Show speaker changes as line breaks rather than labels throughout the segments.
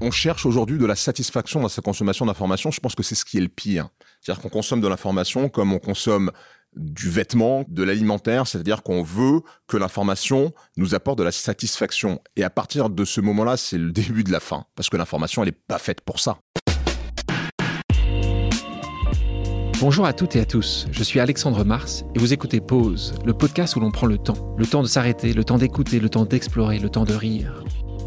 on cherche aujourd'hui de la satisfaction dans sa consommation d'informations. Je pense que c'est ce qui est le pire. C'est-à-dire qu'on consomme de l'information comme on consomme du vêtement, de l'alimentaire, c'est-à-dire qu'on veut que l'information nous apporte de la satisfaction. Et à partir de ce moment-là, c'est le début de la fin, parce que l'information, elle n'est pas faite pour ça.
Bonjour à toutes et à tous, je suis Alexandre Mars et vous écoutez Pause, le podcast où l'on prend le temps. Le temps de s'arrêter, le temps d'écouter, le temps d'explorer, le temps de rire.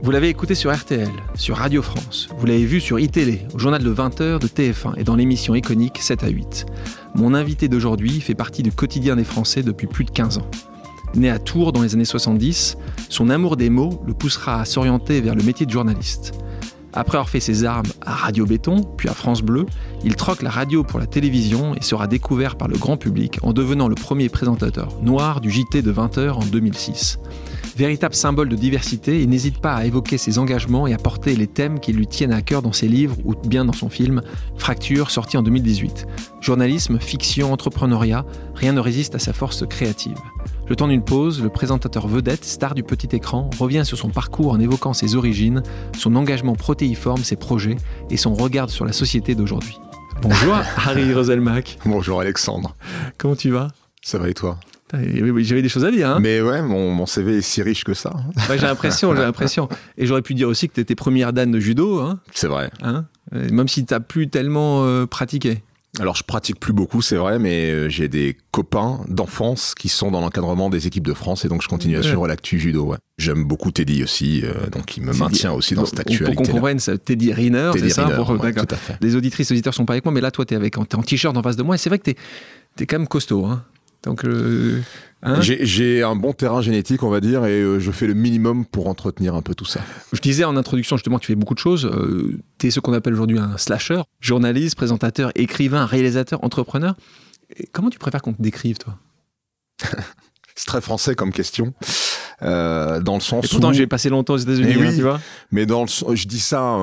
Vous l'avez écouté sur RTL, sur Radio France, vous l'avez vu sur iTélé, au journal de 20h de TF1 et dans l'émission iconique 7 à 8. Mon invité d'aujourd'hui fait partie du quotidien des Français depuis plus de 15 ans. Né à Tours dans les années 70, son amour des mots le poussera à s'orienter vers le métier de journaliste. Après avoir fait ses armes à Radio Béton, puis à France Bleu, il troque la radio pour la télévision et sera découvert par le grand public en devenant le premier présentateur noir du JT de 20h en 2006. Véritable symbole de diversité, il n'hésite pas à évoquer ses engagements et à porter les thèmes qui lui tiennent à cœur dans ses livres ou bien dans son film Fracture, sorti en 2018. Journalisme, fiction, entrepreneuriat, rien ne résiste à sa force créative. Le temps d'une pause, le présentateur vedette, star du petit écran, revient sur son parcours en évoquant ses origines, son engagement protéiforme, ses projets et son regard sur la société d'aujourd'hui. Bonjour Harry Roselmack.
Bonjour Alexandre.
Comment tu vas?
Ça va et toi?
J'avais des choses à dire. Hein.
Mais ouais, mon, CV est si riche que ça.
j'ai l'impression, j'ai l'impression. Et j'aurais pu dire aussi que tu étais première dan de judo. Hein.
C'est vrai.
Hein Même si tu n'as plus tellement euh, pratiqué.
Alors je pratique plus beaucoup, c'est vrai, mais euh, j'ai des copains d'enfance qui sont dans l'encadrement des équipes de France et donc je continue à suivre l'actu judo. Ouais. J'aime beaucoup Teddy aussi, euh, donc il me maintient aussi dans cette actualité.
Pour qu'on comprenne, Teddy Riner, c'est ça pour,
tout à fait.
Les auditrices, auditeurs sont pas avec moi, mais là toi tu es avec en, en t-shirt en face de moi et c'est vrai que tu es, quand même costaud. Hein. Donc, euh,
hein j'ai un bon terrain génétique, on va dire, et euh, je fais le minimum pour entretenir un peu tout ça.
Je disais en introduction, justement, tu fais beaucoup de choses. Euh, tu es ce qu'on appelle aujourd'hui un slasher, journaliste, présentateur, écrivain, réalisateur, entrepreneur. comment tu préfères qu'on te décrive, toi?
C'est très français comme question. dans le sens
et pourtant j'ai passé longtemps aux États-Unis, hein, tu vois.
Mais dans le, je dis ça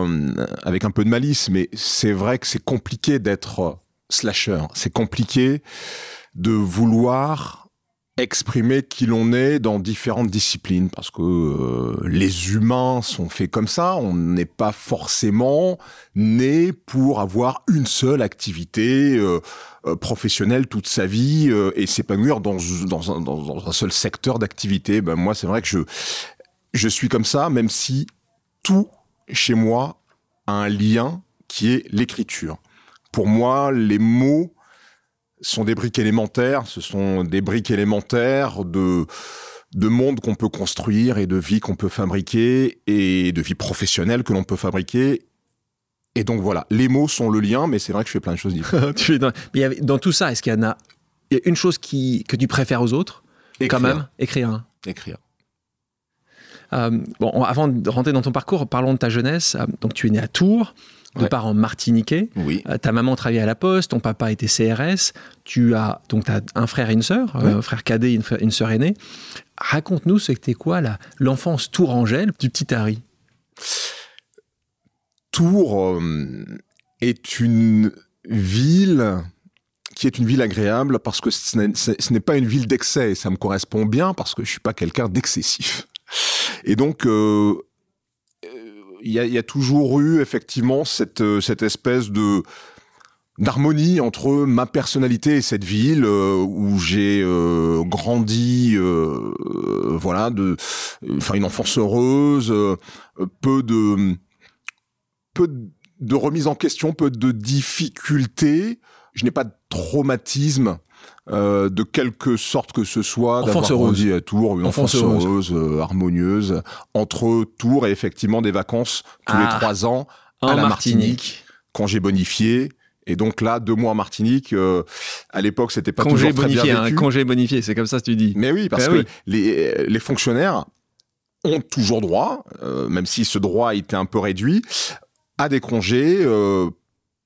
avec un peu de malice, mais c'est vrai que c'est compliqué d'être slasher. C'est compliqué de vouloir exprimer qui l'on est dans différentes disciplines parce que euh, les humains sont faits comme ça, on n'est pas forcément né pour avoir une seule activité euh, euh, professionnelle toute sa vie et s'épanouir dans, dans, un, dans, un seul secteur d'activité. Ben moi c'est vrai que je je suis comme ça même si tout chez moi a un lien qui est l'écriture. Pour moi, les mots sont des briques élémentaires, ce sont des briques élémentaires de de monde qu'on peut construire et de vie qu'on peut fabriquer et de vie professionnelle que l'on peut fabriquer. Et donc voilà, les mots sont le lien, mais c'est vrai que je fais plein de choses différentes.
dans, mais dans tout ça, est-ce qu'il y en a, il y a une chose qui, que tu préfères aux autres?
Écrire.
Quand même Écrire. Hein.
Écrire.
Euh, bon, avant de rentrer dans ton parcours, parlons de ta jeunesse. Euh, donc tu es né à Tours de parents martiniquais.
Oui.
Euh, ta maman travaillait à la poste, ton papa était CRS. Tu as donc as un frère et une sœur, un frère cadet et une, une sœur aînée. Raconte-nous ce que c'était quoi l'enfance tourangelle du petit Harry?
Tours est une ville qui est une ville agréable parce que ce n'est pas une ville d'excès ça me correspond bien parce que je suis pas quelqu'un d'excessif. Et donc, euh, il y, a, toujours eu effectivement cette, euh, cette espèce de d'harmonie entre ma personnalité et cette ville euh, où j'ai euh, grandi euh, voilà de enfin une enfance heureuse peu de peu de remise en question peu de difficultés. Je n'ai pas de traumatisme euh, de quelque sorte que ce soit
d'avoir grandi
à Tours, une enfance, heureuse, euh, harmonieuse, entre Tours et effectivement des vacances tous les ah. trois ans
à la Martinique,
j'ai bonifié. Et donc là, deux mois en Martinique, euh, à l'époque, c'était pas
congé
toujours
bonifié,
très bien
hein,
vécu.
congé bonifié, c'est comme ça que tu dis.
Mais oui, parce
Ben
que Les, les fonctionnaires ont toujours droit, euh, même si ce droit a été un peu réduit, a des congés euh,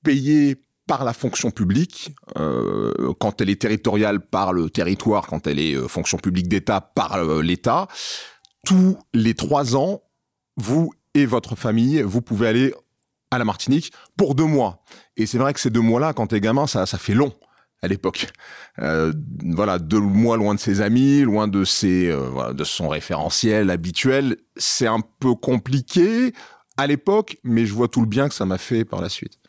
payés par la fonction publique, euh, quand elle est territoriale par le territoire, quand elle est euh, fonction publique d'État par euh, l'État, tous les trois ans, vous et votre famille, vous pouvez aller à la Martinique pour deux mois. Et c'est vrai que ces deux mois-là, quand t'es gamin, ça, ça fait long à l'époque. Voilà, deux mois loin de ses amis, loin de ses, de son référentiel habituel, c'est un peu compliqué à l'époque, mais je vois tout le bien que ça m'a fait par la suite.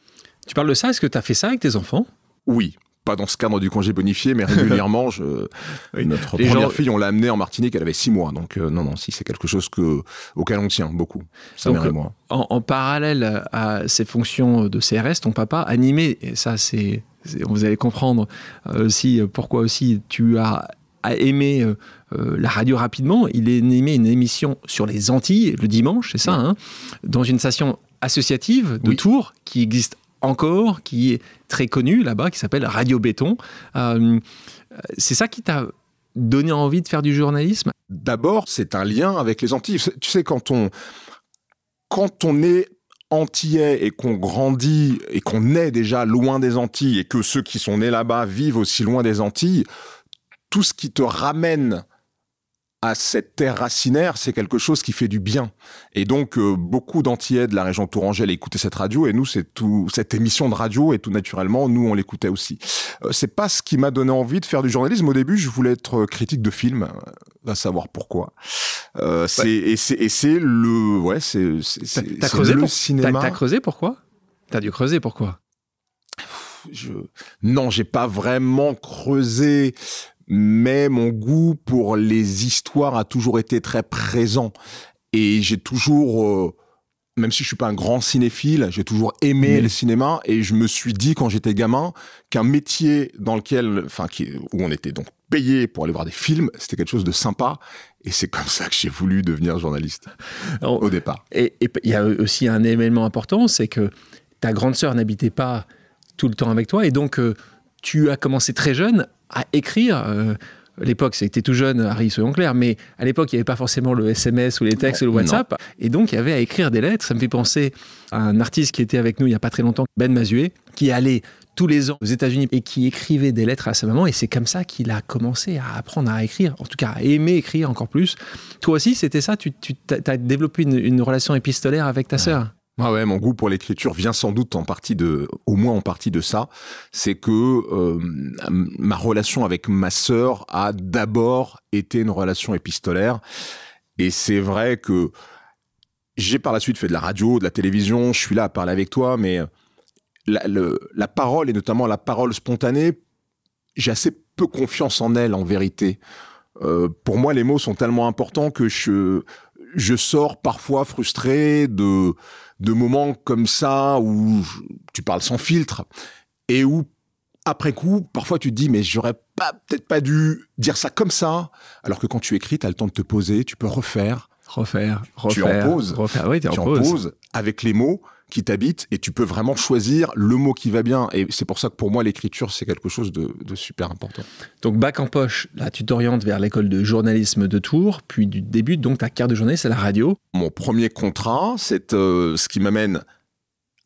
Tu parles de ça, est-ce que tu as fait ça avec tes enfants?
Oui, pas dans ce cadre du congé bonifié, mais régulièrement, je,
Oui.
notre
Les
première
gens-
fille, on l'a amenée en Martinique, elle avait six mois, donc euh, non, non, si c'est quelque chose que auquel on tient beaucoup, sa
Donc,
mère et moi.
en, en parallèle à ces fonctions de CRS, ton papa animé, et ça c'est, vous allez comprendre euh, aussi euh, pourquoi aussi tu as, aimé euh, euh, la radio rapidement. Il a animé une émission sur les Antilles le dimanche, c'est ça, hein, dans une station associative de
Oui.
Tours qui existe encore, qui est très connue là-bas, qui s'appelle Radio Béton. Euh, c'est ça qui t'a donné envie de faire du journalisme?
D'abord, c'est un lien avec les Antilles. Tu sais, quand on, quand on est antillais et qu'on grandit et qu'on est déjà loin des Antilles et que ceux qui sont nés là-bas vivent aussi loin des Antilles, tout ce qui te ramène à cette terre racinaire, c'est quelque chose qui fait du bien. Et donc, euh, beaucoup d'Antillais de la région Tourangelle écoutaient cette radio, et nous, c'est tout, cette émission de radio, et tout naturellement, nous, on l'écoutait aussi. Euh, c'est pas ce qui m'a donné envie de faire du journalisme. Au début, je voulais être critique de film, euh, va savoir pourquoi. Euh, c'est, et c'est, et c'est le, ouais, c'est, c'est,
T'as-
c'est,
t'as creusé
le
pour- T'as,
cinéma.
t'as creusé pourquoi? T'as dû creuser pourquoi?
Je... Non, j'ai pas vraiment creusé, mais mon goût pour les histoires a toujours été très présent. Et j'ai toujours, euh, même si je suis pas un grand cinéphile, j'ai toujours aimé le cinéma. Et je me suis dit quand j'étais gamin qu'un métier dans lequel, enfin, où on était donc payé pour aller voir des films, c'était quelque chose de sympa. Et c'est comme ça que j'ai voulu devenir journaliste
Alors,
au départ.
Et et il y a aussi un élément important, c'est que ta grande sœur n'habitait pas tout le temps avec toi, et donc euh, tu as commencé très jeune à écrire. euh, à l'époque, c'était tout jeune, Harry, soyons clairs, mais à l'époque, il n'y avait pas forcément le SMS ou les textes ou le
Non.
WhatsApp. Et donc, il y avait à écrire des lettres. Ça me fait penser à un artiste qui était avec nous il n'y a pas très longtemps, Ben Mazué, qui allait tous les ans aux États-Unis et qui écrivait des lettres à sa maman. Et c'est comme ça qu'il a commencé à apprendre à écrire, en tout cas à aimer écrire encore plus. Toi aussi, c'était ça? Tu, tu as développé une, une relation épistolaire avec ta sœur?
Ah ouais, mon goût pour l'écriture vient sans doute en partie de, au moins en partie de ça. C'est que euh, ma relation avec ma sœur a d'abord été une relation épistolaire. Et c'est vrai que j'ai par la suite fait de la radio, de la télévision, je suis là à parler avec toi, mais la, le- la parole, et notamment la parole spontanée, j'ai assez peu confiance en elle, en vérité. Euh, pour moi, les mots sont tellement importants que je, je sors parfois frustré de, de moments comme ça où tu parles sans filtre et où après coup, parfois tu te dis mais j'aurais pas peut-être pas dû dire ça comme ça, alors que quand tu écris, tu as le temps de te poser, tu peux refaire,
Refaire,
Tu
refaire.
en poses.
Refaire. Oui, tu
tu
en poses
avec les mots qui t'habitent et tu peux vraiment choisir le mot qui va bien. Et c'est pour ça que pour moi l'écriture c'est quelque chose de, de super important.
Donc, bac en poche, là, tu t'orientes vers l'école de journalisme de Tours, puis du début, donc ta carte de journaliste à la radio.
Mon premier contrat, c'est euh, ce qui m'amène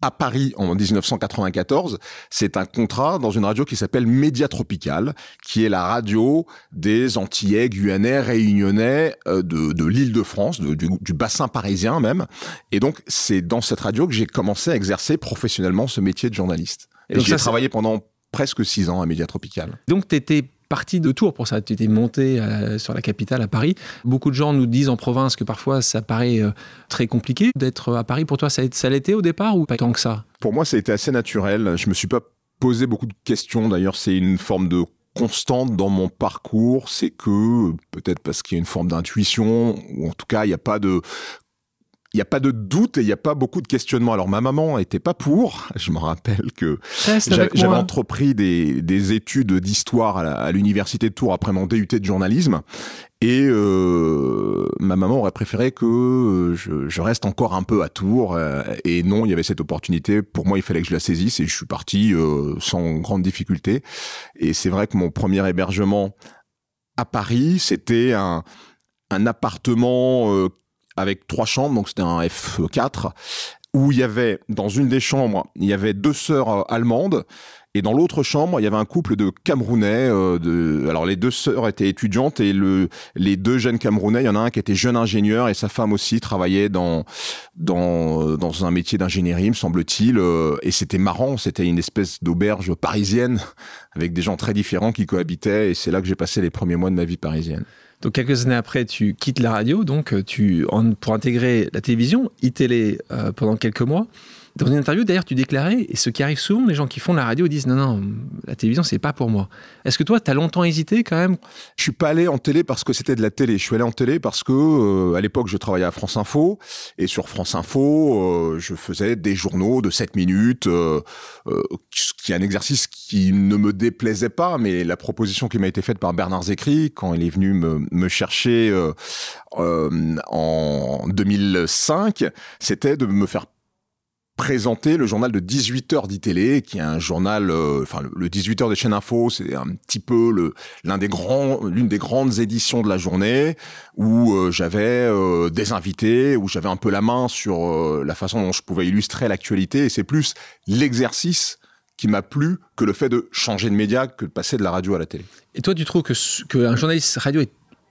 à Paris en 1994. C'est un contrat dans une radio qui s'appelle Média Tropical, qui est la radio des Antillais, Guyanais, Réunionnais euh, de, de l'Île-de-France, de- du, du bassin parisien même. Et donc, c'est dans cette radio que j'ai commencé à exercer professionnellement ce métier de journaliste.
Et
Et
donc
j'y
ça,
ai
c'est-
travaillé pendant presque six ans à Média Tropical.
Donc, tu étais parti de Tours pour ça. Tu étais monté euh, sur la capitale à Paris. Beaucoup de gens nous disent en province que parfois ça paraît euh, très compliqué d'être à Paris. Pour toi, ça, ça l'était au départ ou pas tant que ça?
Pour moi, ça a été assez naturel. Je me suis pas posé beaucoup de questions. D'ailleurs, c'est une forme de constante dans mon parcours. C'est que, peut-être parce qu'il y a une forme d'intuition, ou en tout cas, il n'y a pas de... Il n'y a pas de doute et il n'y a pas beaucoup de questionnements. Alors ma maman était pas pour. Je me rappelle que J'avais entrepris des, des études d'histoire à l'université de Tours après mon DUT de journalisme. Et euh, ma maman aurait préféré que euh, je, je reste encore un peu à Tours. euh, et non, il y avait cette opportunité. Pour moi, il fallait que je la saisisse et je suis parti euh, sans grande difficulté. Et c'est vrai que mon premier hébergement à Paris, c'était un, un appartement euh, avec trois chambres, donc c'était un F4 où il y avait, dans une des chambres, il y avait deux sœurs euh, allemandes et dans l'autre chambre, il y avait un couple de Camerounais. Euh, de... Alors les deux sœurs étaient étudiantes et le... les deux jeunes Camerounais, il y en a un qui était jeune ingénieur et sa femme aussi travaillait dans dans dans un métier d'ingénierie, me semble-t-il. Euh, et c'était marrant, c'était une espèce d'auberge parisienne avec des gens très différents qui cohabitaient. Et c'est là que j'ai passé les premiers mois de ma vie parisienne.
Donc quelques années après, tu quittes la radio, donc tu pour intégrer la télévision, iTélé euh, pendant quelques mois. Dans une interview, d'ailleurs, tu déclarais, et ce qui arrive souvent, les gens qui font la radio disent non, non, la télévision, c'est pas pour moi. Est-ce que toi, tu as longtemps hésité quand même?
Je suis pas allé en télé parce que c'était de la télé. Je suis allé en télé parce que, euh, à l'époque, je travaillais à France Info, et sur France Info, euh, je faisais des journaux de 7 minutes, euh, ce qui est un exercice qui ne me déplaisait pas, mais la proposition qui m'a été faite par Bernard Zécry, quand il est venu me, me chercher en 2005, c'était de me faire présenter le journal de 18h d'ITélé, qui est un journal, euh, enfin le 18h des chaînes info, c'est un petit peu le l'un des grands, l'une des grandes éditions de la journée où euh, j'avais euh, des invités, où j'avais un peu la main sur la façon dont je pouvais illustrer l'actualité. Et c'est plus l'exercice qui m'a plu que le fait de changer de média, que de passer de la radio à la télé.
Et toi, tu trouves que qu'un journaliste radio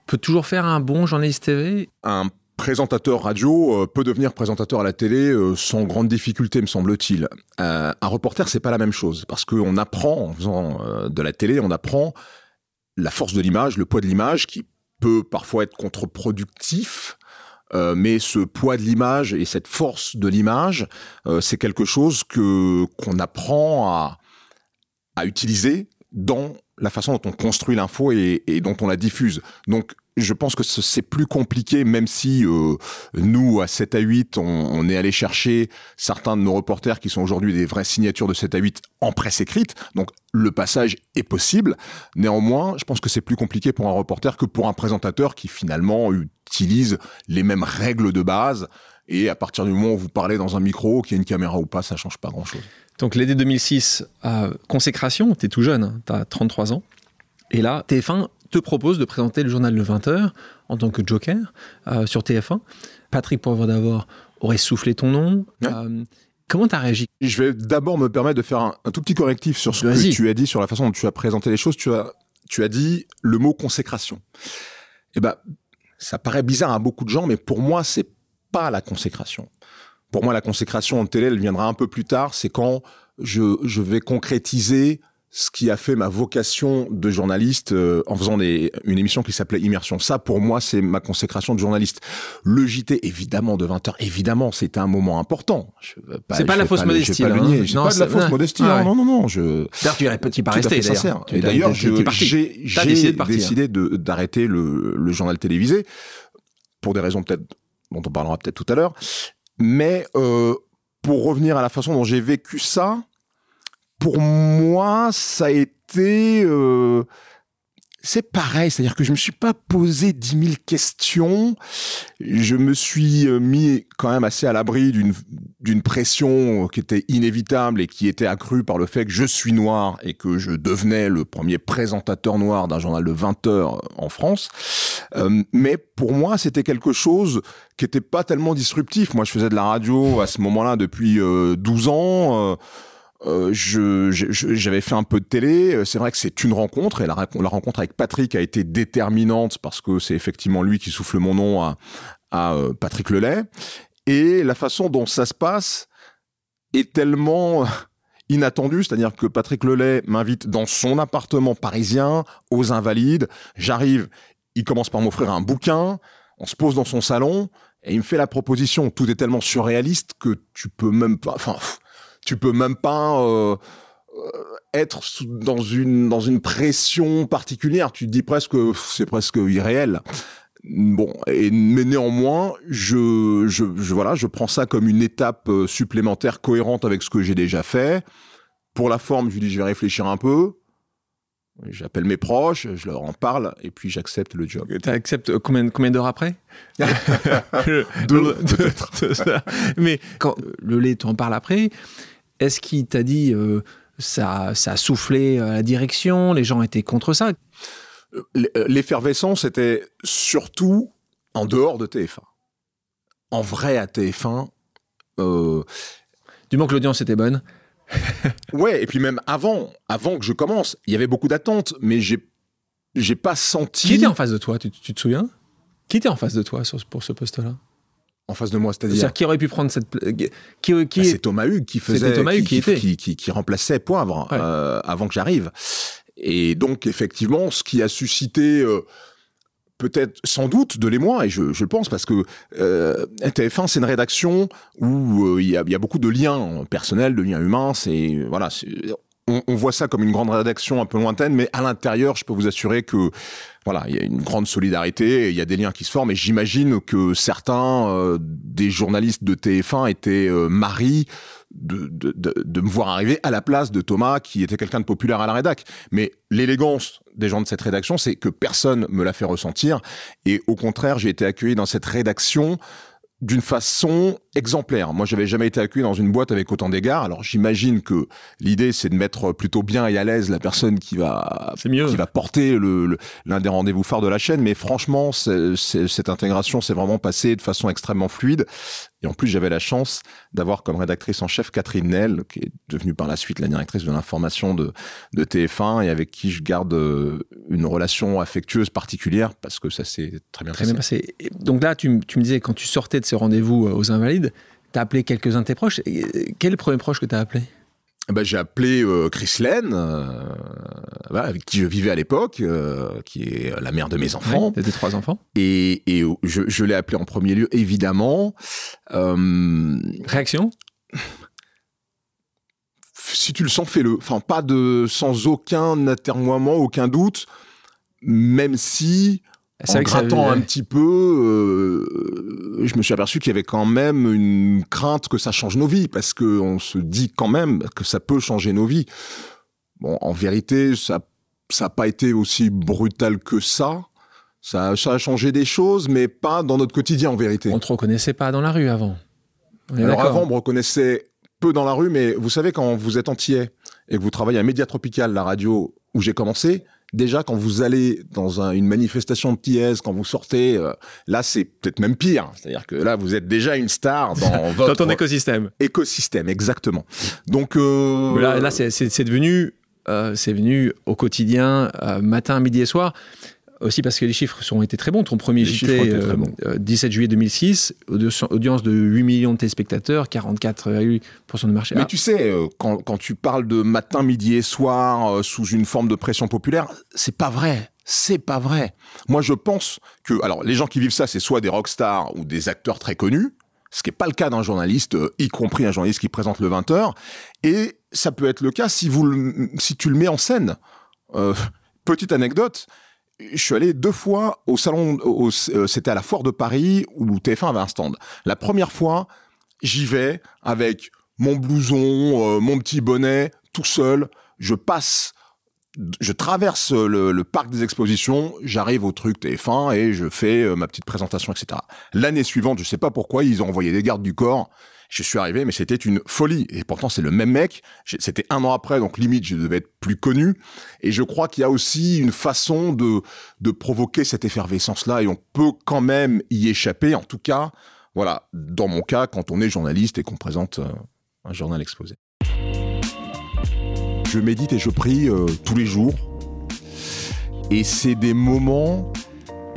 peut toujours faire un bon journaliste TV
Un présentateur radio euh, peut devenir présentateur à la télé euh, sans grande difficulté, me semble-t-il. Euh, un reporter, c'est pas la même chose parce qu'on apprend en faisant de la télé, on apprend la force de l'image, le poids de l'image, qui peut parfois être contre-productif. mais ce poids de l'image et cette force de l'image, c'est quelque chose que qu'on apprend à à utiliser dans la façon dont on construit l'info et, et, dont on la diffuse. Donc je pense que c'est plus compliqué, même si euh, nous, à 7 à 8, on, est allé chercher certains de nos reporters qui sont aujourd'hui des vraies signatures de 7 à 8 en presse écrite. Donc le passage est possible. Néanmoins, je pense que c'est plus compliqué pour un reporter que pour un présentateur qui finalement utilise les mêmes règles de base. Et à partir du moment où vous parlez dans un micro, qu'il y ait une caméra ou pas, ça change pas grand-chose.
Donc l'été 2006, euh, consécration, tu es tout jeune, tu as 33 ans. Et là, TF1 te propose de présenter le journal Le 20h en tant que joker euh, sur TF1. Patrick Poivre d'abord aurait soufflé ton nom. Euh, comment tu as réagi?
Je vais d'abord me permettre de faire un, tout petit correctif sur ce que tu as dit, sur la façon dont tu as présenté les choses. Tu as, tu as dit le mot consécration. Eh ben, ça paraît bizarre à beaucoup de gens, mais pour moi, c'est pas la consécration. Pour moi, la consécration en télé, elle viendra un peu plus tard. C'est quand je, je vais concrétiser ce qui a fait ma vocation de journaliste euh, en faisant des, une émission qui s'appelait Immersion. Ça, pour moi, c'est ma consécration de journaliste. Le JT, évidemment, de 20h, évidemment, c'était un moment important.
C'est pas la fausse modestie.
Pas,
hein.
C'est pas de la fausse modestie. Ah non, non, non. Je...
D'ailleurs, tu es pas resté.
D'ailleurs, d'ailleurs j'ai décidé d'arrêter le, le journal télévisé pour des raisons peut-être dont on parlera peut-être tout à l'heure. Mais euh, pour revenir à la façon dont j'ai vécu ça, pour moi, ça a été... Euh, c'est pareil, c'est-à-dire que je me suis pas posé dix mille questions. Je me suis euh, mis quand même assez à l'abri d'une d'une pression qui était inévitable et qui était accrue par le fait que je suis noir et que je devenais le premier présentateur noir d'un journal de 20 heures en France. Euh, mais pour moi, c'était quelque chose qui était pas tellement disruptif. Moi, je faisais de la radio à ce moment-là depuis 12 ans. Euh, je, j'avais fait un peu de télé. Euh, c'est vrai que c'est une rencontre et la, la, rencontre avec Patrick a été déterminante parce que c'est effectivement lui qui souffle mon nom à, à euh, Patrick Lelay. Et la façon dont ça se passe est tellement inattendue, c'est-à-dire que Patrick Lelay m'invite dans son appartement parisien aux Invalides. J'arrive, il commence par m'offrir un bouquin. On se pose dans son salon et il me fait la proposition. Tout est tellement surréaliste que tu peux même pas. Enfin tu peux même pas euh, euh, être dans une dans une pression particulière. Tu te dis presque c'est presque irréel. Bon, et, mais néanmoins, je, je, je, voilà, je prends ça comme une étape euh, supplémentaire cohérente avec ce que j'ai déjà fait. Pour la forme, je dis je vais réfléchir un peu. J'appelle mes proches, je leur en parle et puis j'accepte le job.
Tu acceptes combien, combien d'heures après?
Deux, peut-être.
Mais quand le lait t'en parle après, est-ce qu'il t'a dit euh, ça, ça a soufflé à la direction, les gens étaient contre ça?
Euh, L'effervescence était surtout en dehors de TF1. En vrai, à TF1, Euh,
du moment que l'audience était bonne.
ouais, et puis même avant, avant que je commence, il y avait beaucoup d'attentes, mais j'ai, j'ai pas senti.
Qui était en face de toi tu, te souviens? Qui était en face de toi pour ce poste-là?
En face de moi, c'est-à-dire
qui aurait pu prendre cette
qui, qui... Bah, c'est Thomas Hugues qui faisait
Thomas Hugues qui,
qui, qui, qui, remplaçait Poivre euh, avant que j'arrive. Et donc effectivement, ce qui a suscité euh, peut-être sans doute de l'émoi, et je, je, le pense parce que euh, TF1 c'est une rédaction où euh, il y, a, y, a, beaucoup de liens personnels, de liens humains. C'est voilà, on, on, voit ça comme une grande rédaction un peu lointaine, mais à l'intérieur, je peux vous assurer que voilà, il y a une grande solidarité, il y a des liens qui se forment, et j'imagine que certains euh, des journalistes de TF1 étaient euh, maris de, de, de, de, me voir arriver à la place de Thomas, qui était quelqu'un de populaire à la rédac. Mais l'élégance des gens de cette rédaction, c'est que personne me l'a fait ressentir, et au contraire, j'ai été accueilli dans cette rédaction d'une façon exemplaire. Moi, j'avais jamais été accueilli dans une boîte avec autant d'égards. Alors, j'imagine que l'idée, c'est de mettre plutôt bien et à l'aise la personne qui va, qui va porter le, l'un des rendez-vous phares de la chaîne. Mais franchement, cette intégration s'est vraiment passée de façon extrêmement fluide. Et en plus, j'avais la chance d'avoir comme rédactrice en chef Catherine Nel, qui est devenue par la suite la directrice de l'information de, de TF1 et avec qui je garde euh, une relation affectueuse particulière parce que ça s'est très bien
très passé. Bien passé. donc là, tu, tu, me disais, quand tu sortais de ces rendez-vous euh, aux Invalides, tu as appelé quelques-uns de tes proches. Euh, quel est le premier proche que tu as appelé
bah, j'ai appelé euh, Chris Lane, euh, avec qui je vivais à l'époque, euh, qui est la mère de mes enfants.
Ouais, des trois enfants.
Et, et je, je l'ai appelé en premier lieu, évidemment.
Réaction?
Si tu le sens, fais-le. Enfin, pas de, sans aucun atermoiement, aucun doute, même si en grattant un petit peu, euh, je me suis aperçu qu'il y avait quand même une crainte que ça change nos vies, parce que on se dit quand même que ça peut changer nos vies. Bon, en vérité, ça ça n'a pas été aussi brutal que ça. ça. Ça a changé des choses, mais pas dans notre quotidien en vérité.
On te reconnaissait pas dans la rue avant.
Alors avant, on me reconnaissait peu dans la rue, mais vous savez, quand vous êtes entier et que vous travaillez à Média Tropical, la radio où j'ai commencé, déjà quand vous allez dans un, une manifestation de TS, quand vous sortez, euh, là c'est peut-être même pire. C'est-à-dire que là vous êtes déjà une star dans votre
dans ton écosystème.
Écosystème, exactement. Donc euh...
là, là c'est devenu, euh, c'est venu au quotidien, matin, midi et soir aussi parce que les chiffres ont été très bons. Ton premier JT, euh, euh, 17 juillet 2006, audience de 8 millions de téléspectateurs, 44,8% de marché.
Mais ah. tu sais, euh, quand, quand, tu parles de matin, midi et soir, euh, sous une forme de pression populaire, c'est pas vrai. C'est pas vrai. Moi, je pense que, alors, les gens qui vivent ça, c'est soit des rockstars ou des acteurs très connus, ce qui n'est pas le cas d'un journaliste, euh, y compris un journaliste qui présente le 20h. Et ça peut être le cas si, vous le, si tu le mets en scène. Euh, petite anecdote, je suis allé deux fois au salon, euh, c'était à la foire de Paris où TF1 avait un stand. La première fois, j'y vais avec mon blouson, euh, mon petit bonnet, tout seul. Je passe, je traverse le, parc des expositions, j'arrive au truc TF1 et je fais euh, ma petite présentation, etc. L'année suivante, je sais pas pourquoi, ils ont envoyé des gardes du corps je suis arrivé, mais c'était une folie. Et pourtant, c'est le même mec. C'était un an après, donc limite, je devais être plus connu. Et je crois qu'il y a aussi une façon de, de provoquer cette effervescence-là, et on peut quand même y échapper. En tout cas, voilà, dans mon cas, quand on est journaliste et qu'on présente euh, un journal exposé. Je médite et je prie euh, tous les jours. Et c'est des moments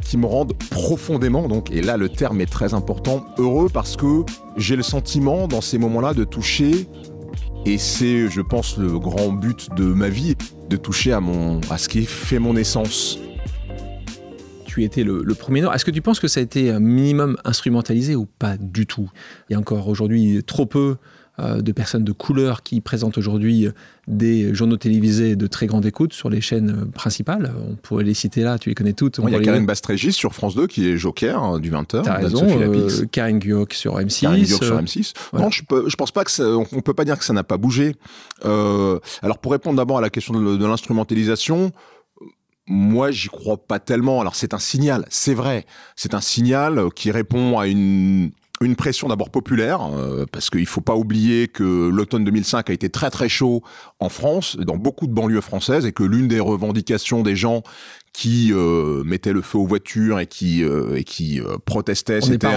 qui me rendent profondément, donc, et là le terme est très important, heureux parce que j'ai le sentiment dans ces moments-là de toucher, et c'est, je pense, le grand but de ma vie, de toucher à, mon, à ce qui fait mon essence.
Tu étais le, le premier Est-ce que tu penses que ça a été un minimum instrumentalisé ou pas du tout? Il y a encore aujourd'hui trop peu euh, de personnes de couleur qui présentent aujourd'hui des journaux télévisés de très grande écoute sur les chaînes principales. On pourrait les citer là, tu les connais toutes.
il y a Karine Bastrégis sur France 2 qui est joker hein, du 20h.
T'as raison, euh, Karine Guyoc sur M6.
Karine Guyoc sur M6. Voilà. Non, je, peux, je pense pas que ça, on peut pas dire que ça n'a pas bougé. Euh, alors pour répondre d'abord à la question de, de l'instrumentalisation, moi, j'y crois pas tellement. Alors, c'est un signal, c'est vrai. C'est un signal qui répond à une une pression d'abord populaire, euh, parce qu'il faut pas oublier que l'automne 2005 a été très très chaud en France, dans beaucoup de banlieues françaises, et que l'une des revendications des gens qui euh, mettaient le feu aux voitures et qui euh, et qui protestaient,
c'était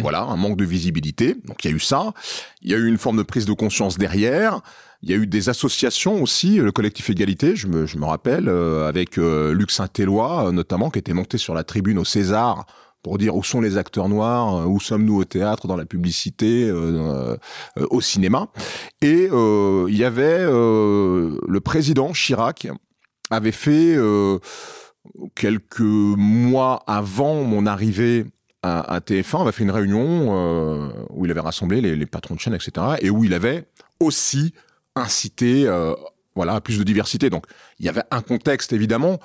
voilà un manque de visibilité. Donc il y a eu ça. Il y a eu une forme de prise de conscience derrière. Il y a eu des associations aussi, le collectif Égalité, je me, je me rappelle, avec Luc Saint-Éloi notamment, qui était monté sur la tribune au César pour dire où sont les acteurs noirs, euh, où sommes-nous au théâtre, dans la publicité, euh, euh, au cinéma. Et il y avait le président Chirac avait fait quelques mois avant mon arrivée à, TF1, avait fait une réunion où il avait rassemblé les, les, patrons de chaîne, etc., et où il avait aussi incité voilà, à plus de diversité. Donc, il y avait un contexte, évidemment,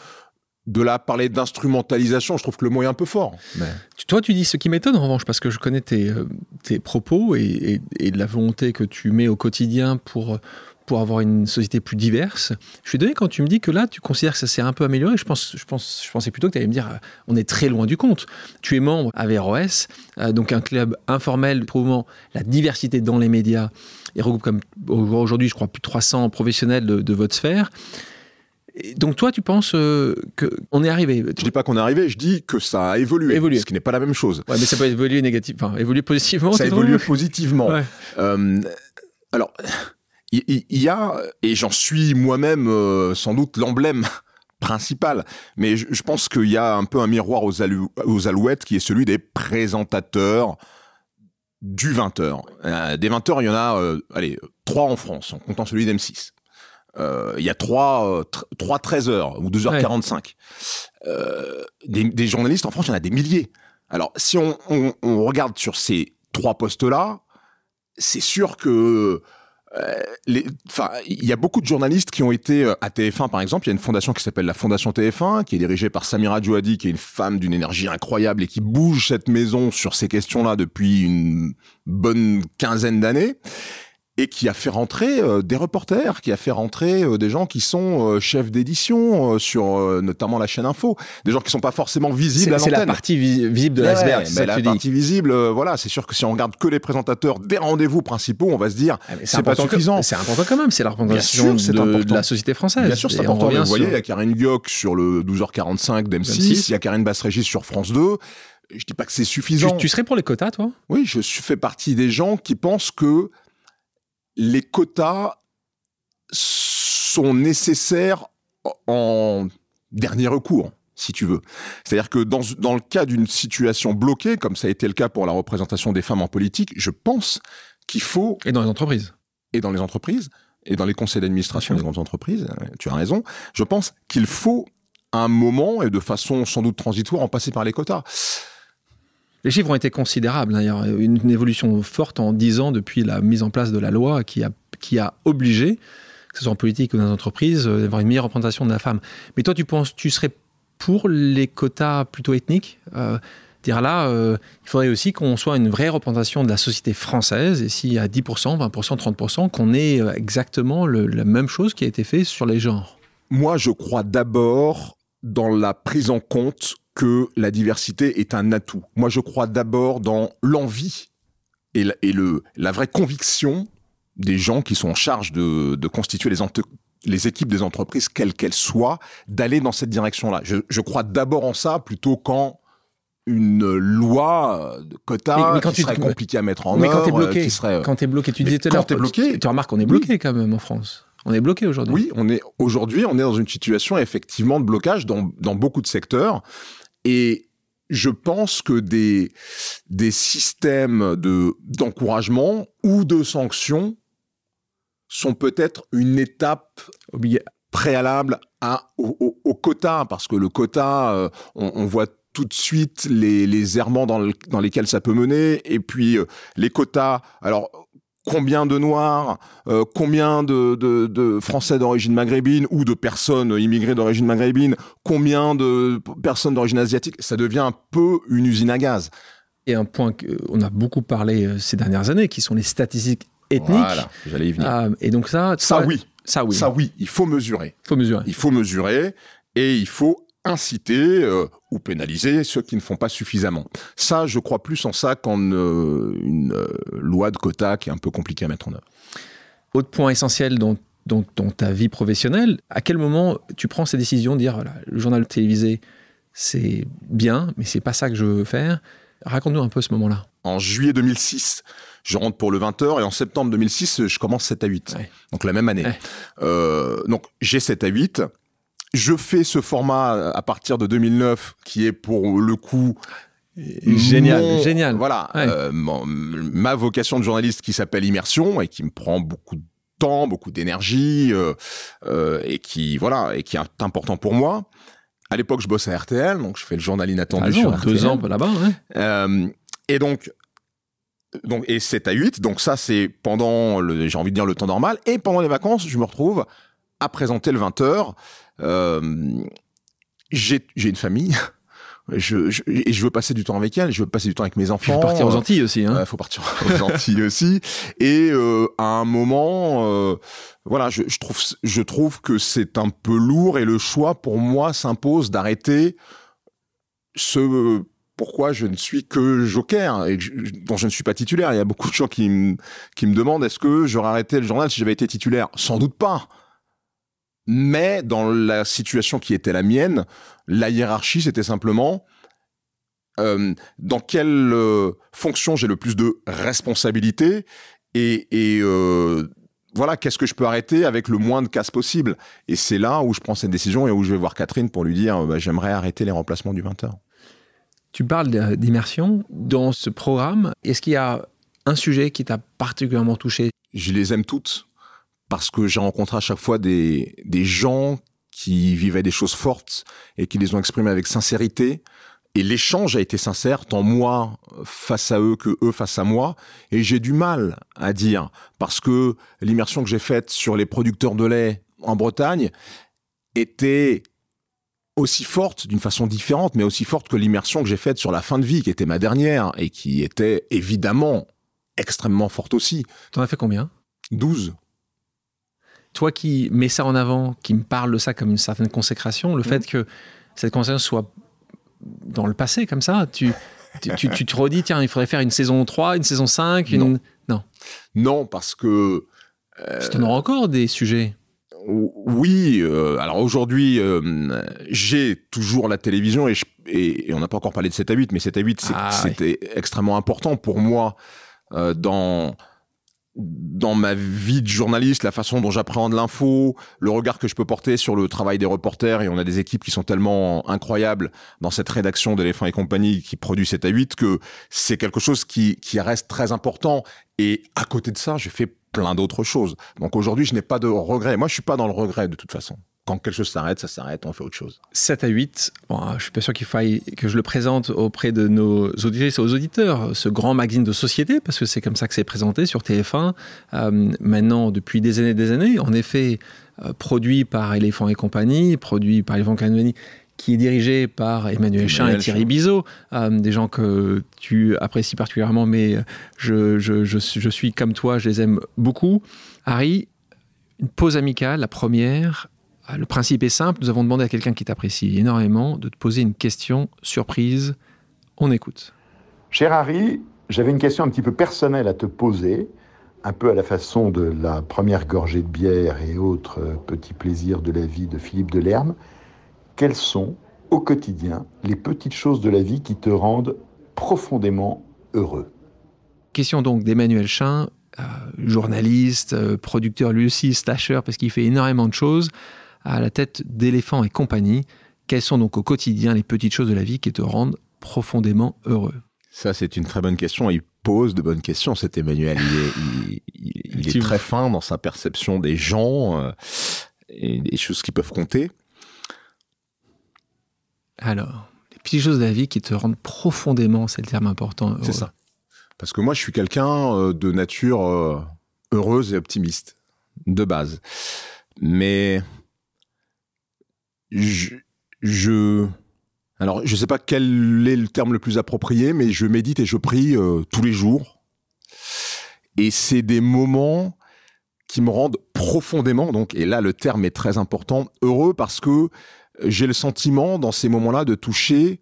de là parler d'instrumentalisation, je trouve que le mot est un peu fort.
Toi, tu dis ce qui m'étonne en revanche, parce que je connais tes, euh, propos et, la volonté que tu mets au quotidien pour, avoir une société plus diverse. Je suis donné quand tu me dis que là, tu considères que ça s'est un peu amélioré. Je, pense, je, pense, je pensais plutôt que tu allais me dire euh, on est très loin du compte. Tu es membre à VROS, euh, donc un club informel promouvant la diversité dans les médias et regroupe comme aujourd'hui, je crois, plus de 300 professionnels de, de votre sphère donc toi, tu penses euh, qu'on est arrivé
Je dis pas qu'on est arrivé, je dis que ça a évolué, évolué. ce qui n'est pas la même chose.
Ouais, mais ça peut évoluer négativement, enfin, évoluer positivement.
Ça évolue positivement. Euh, alors, il y, a, et j'en suis moi-même euh, sans doute l'emblème principal, mais je, pense qu'il y a un peu un miroir aux, aux, alouettes qui est celui des présentateurs du 20h. des 20h, il y en a, allez, trois en France, en comptant celui d'M6. Euh, il y a 3, 3 13 heures ou 2h45. Euh, des, journalistes en France, il y en a des milliers. Alors, si on, regarde sur ces trois postes-là, c'est sûr que euh, il y a beaucoup de journalistes qui ont été à TF1 par exemple. Il y a une fondation qui s'appelle la Fondation TF1, qui est dirigée par Samira Djouadi, qui est une femme d'une énergie incroyable et qui bouge cette maison sur ces questions-là depuis une bonne quinzaine d'années et qui a fait rentrer euh, des reporters, qui a fait rentrer euh, des gens qui sont euh, chefs d'édition sur notamment la chaîne Info, des gens qui sont pas forcément visibles à l'antenne.
C'est la partie visible de l'iceberg.
Ouais, la partie visible, voilà, c'est sûr que si on regarde que les présentateurs des rendez-vous principaux, on va se dire ah, c'est pas suffisant.
C'est important quand même, c'est la représentation de, de, la société française.
Bien sûr, c'est important. Vous voyez, il y a Karine Guioc sur le 12h45 d'M6, il y a Karine Basse-Régis sur France 2 je dis pas que c'est suffisant.
Tu, tu, serais pour les quotas, toi?
Oui, je fais partie des gens qui pensent que les quotas sont nécessaires en dernier recours, si tu veux. C'est-à-dire que dans, dans le cas d'une situation bloquée, comme ça a été le cas pour la représentation des femmes en politique, je pense qu'il faut...
Et dans les entreprises.
Et dans les entreprises, et dans les conseils d'administration des grandes entreprises, euh, tu as raison, je pense qu'il faut un moment, et de façon sans doute transitoire, en passer par les quotas.
Les chiffres ont été considérables. Il y a une, évolution forte en 10 ans depuis la mise en place de la loi qui a, qui a obligé, que ce soit en politique ou dans les entreprises, euh, d'avoir une meilleure représentation de la femme. Mais toi, tu penses, tu serais pour les quotas plutôt ethniques? Euh, dire là, euh, il faudrait aussi qu'on soit une vraie représentation de la société française, et y a 10%, 20%, 30%, qu'on ait exactement la même chose qui a été fait sur les genres.
Moi, je crois d'abord dans la prise en compte que la diversité est un atout. Moi, je crois d'abord dans l'envie et, la, le, la vraie conviction des gens qui sont en charge de, constituer les, les équipes des entreprises, quelles qu'elles soient, d'aller dans cette direction-là. Je, crois d'abord en ça plutôt qu'en une loi de quota mais, quand qui tu serait compliquée à mettre en
mais
quand
t'es bloqué, serait... quand t'es bloqué, tu disais tout à l'heure, bloqué, tu remarques qu'on est bloqué quand même en France. On est bloqué aujourd'hui.
Oui, on est aujourd'hui, on est dans une situation effectivement de blocage dans, dans beaucoup de secteurs. Et je pense que des, des systèmes de, d'encouragement ou de sanctions sont peut-être une étape préalable à, au, quota, parce que le quota, euh, on, voit tout de suite les, les errements dans, dans lesquels ça peut mener, et puis euh, les quotas. Alors, combien de Noirs, euh, combien de, Français d'origine maghrébine ou de personnes immigrées d'origine maghrébine, combien de personnes d'origine asiatique, ça devient un peu une usine à gaz.
Et un point qu'on a beaucoup parlé euh, ces dernières années, qui sont les statistiques ethniques. Voilà,
j'allais y venir. Ah,
et donc ça,
ça oui, ça oui, ça oui, il faut mesurer.
Il faut mesurer.
Il faut mesurer et il faut inciter euh, ou pénaliser ceux qui ne font pas suffisamment. Ça, je crois plus en ça qu'en euh, une euh, loi de quota qui est un peu compliquée à mettre en œuvre.
Autre point essentiel dans, dans, ta vie professionnelle, à quel moment tu prends ces décisions de dire voilà, le journal télévisé, c'est bien, mais c'est pas ça que je veux faire Raconte-nous un peu ce moment-là.
En juillet 2006, je rentre pour le 20h et en septembre 2006, je commence 7 à 8. Donc la même année. donc j'ai 7 à 8 je fais ce format à partir de 2009 qui est pour le coup
génial, génial.
Voilà, euh, ma vocation de journaliste qui s'appelle immersion et qui me prend beaucoup de temps, beaucoup d'énergie euh, euh, et qui voilà et qui est important pour moi. À l'époque, je bosse à RTL, donc je fais le journal inattendu sur RTL.
Deux ans là-bas.
et donc donc et 7 à 8, donc ça c'est pendant j'ai envie de dire le temps normal et pendant les vacances, je me retrouve à présenter le 20h euh, j'ai une famille. Je, je, et je veux passer du temps avec elle, je veux passer du temps avec mes enfants. Il
faut partir aux Antilles aussi. Hein.
Il faut partir aux Antilles aussi. Et euh, à un moment, euh, voilà, je, je, trouve, je trouve que c'est un peu lourd et le choix pour moi s'impose d'arrêter ce pourquoi je ne suis que joker et dont je ne suis pas titulaire. Il y a beaucoup de gens qui, qui me demandent est-ce que j'aurais arrêté le journal si j'avais été titulaire? Sans doute pas. Mais dans la situation qui était la mienne, la hiérarchie, c'était simplement euh, dans quelle euh, fonction j'ai le plus de responsabilité et, euh, voilà, qu'est-ce que je peux arrêter avec le moins de casse possible. Et c'est là où je prends cette décision et où je vais voir Catherine pour lui dire bah, j'aimerais arrêter les remplacements du 20h.
Tu parles d'immersion. Dans ce programme, est-ce qu'il y a un sujet qui t'a particulièrement touché?
Je les aime toutes parce que j'ai rencontré à chaque fois des, des gens qui vivaient des choses fortes et qui les ont exprimées avec sincérité. Et l'échange a été sincère, tant moi face à eux que eux face à moi. Et j'ai du mal à dire, parce que l'immersion que j'ai faite sur les producteurs de lait en Bretagne était aussi forte d'une façon différente, mais aussi forte que l'immersion que j'ai faite sur la fin de vie, qui était ma dernière, et qui était évidemment extrêmement forte aussi.
T'en as fait combien?
12
toi qui mets ça en avant, qui me parle de ça comme une certaine consécration, le mm. fait que cette consécration soit dans le passé comme ça, tu, tu, te redis, tiens, il faudrait faire une saison 3, une saison 5, une...
Non. Non, parce que...
Euh... Tu en auras encore des sujets?
Oui, euh, alors aujourd'hui, euh, j'ai toujours la télévision et, et, on n'a pas encore parlé de 7 à 8, mais 7 à 8, ah, c'était extrêmement important pour moi euh, dans dans ma vie de journaliste, la façon dont j'appréhende l'info, le regard que je peux porter sur le travail des reporters, et on a des équipes qui sont tellement incroyables dans cette rédaction d'éléphants et compagnie qui produit 7 à 8 que c'est quelque chose qui, qui reste très important. Et à côté de ça, j'ai fait plein d'autres choses. Donc aujourd'hui, je n'ai pas de regret. Moi, je suis pas dans le regret de toute façon quand quelque chose s'arrête, ça s'arrête, on fait autre chose.
7 à 8, bon, je suis pas sûr qu'il faille que je le présente auprès de nos auditrices et aux auditeurs, ce grand magazine de société, parce que c'est comme ça que c'est présenté sur TF1, euh, maintenant depuis des années et des années, en effet, euh, produit par Éléphant et compagnie, produit par Éléphant et compagnie, qui est dirigé par Emmanuel Chin et Thierry Bizot, euh, des gens que tu apprécies particulièrement, mais je, je, je, je suis comme toi, je les aime beaucoup. Harry, une pause amicale, la première, ah, le principe est simple, nous avons demandé à quelqu'un qui t'apprécie énormément de te poser une question surprise. On écoute.
Cher Harry, j'avais une question un petit peu personnelle à te poser, un peu à la façon de la première gorgée de bière et autres petits plaisirs de la vie de Philippe Delerme. Quelles sont, au quotidien, les petites choses de la vie qui te rendent profondément heureux?
Question donc d'Emmanuel Chin, euh, journaliste, euh, producteur lui aussi, stasher, parce qu'il fait énormément de choses à la tête d'éléphants et compagnie. Quelles sont donc au quotidien les petites choses de la vie qui te rendent profondément heureux?
Ça, c'est une très bonne question. Il pose de bonnes questions, cet Emmanuel. Il est, très fin dans sa perception des gens euh, et des choses qui peuvent compter.
Alors, les petites choses de la vie qui te rendent profondément, c'est le terme important.
C'est ça. Parce que moi, je suis quelqu'un euh, de nature euh, heureuse et optimiste, de base. Mais je, je alors je sais pas quel est le terme le plus approprié, mais je médite et je prie euh, tous les jours. Et c'est des moments qui me rendent profondément, donc, et là le terme est très important, heureux parce que j'ai le sentiment dans ces moments-là de toucher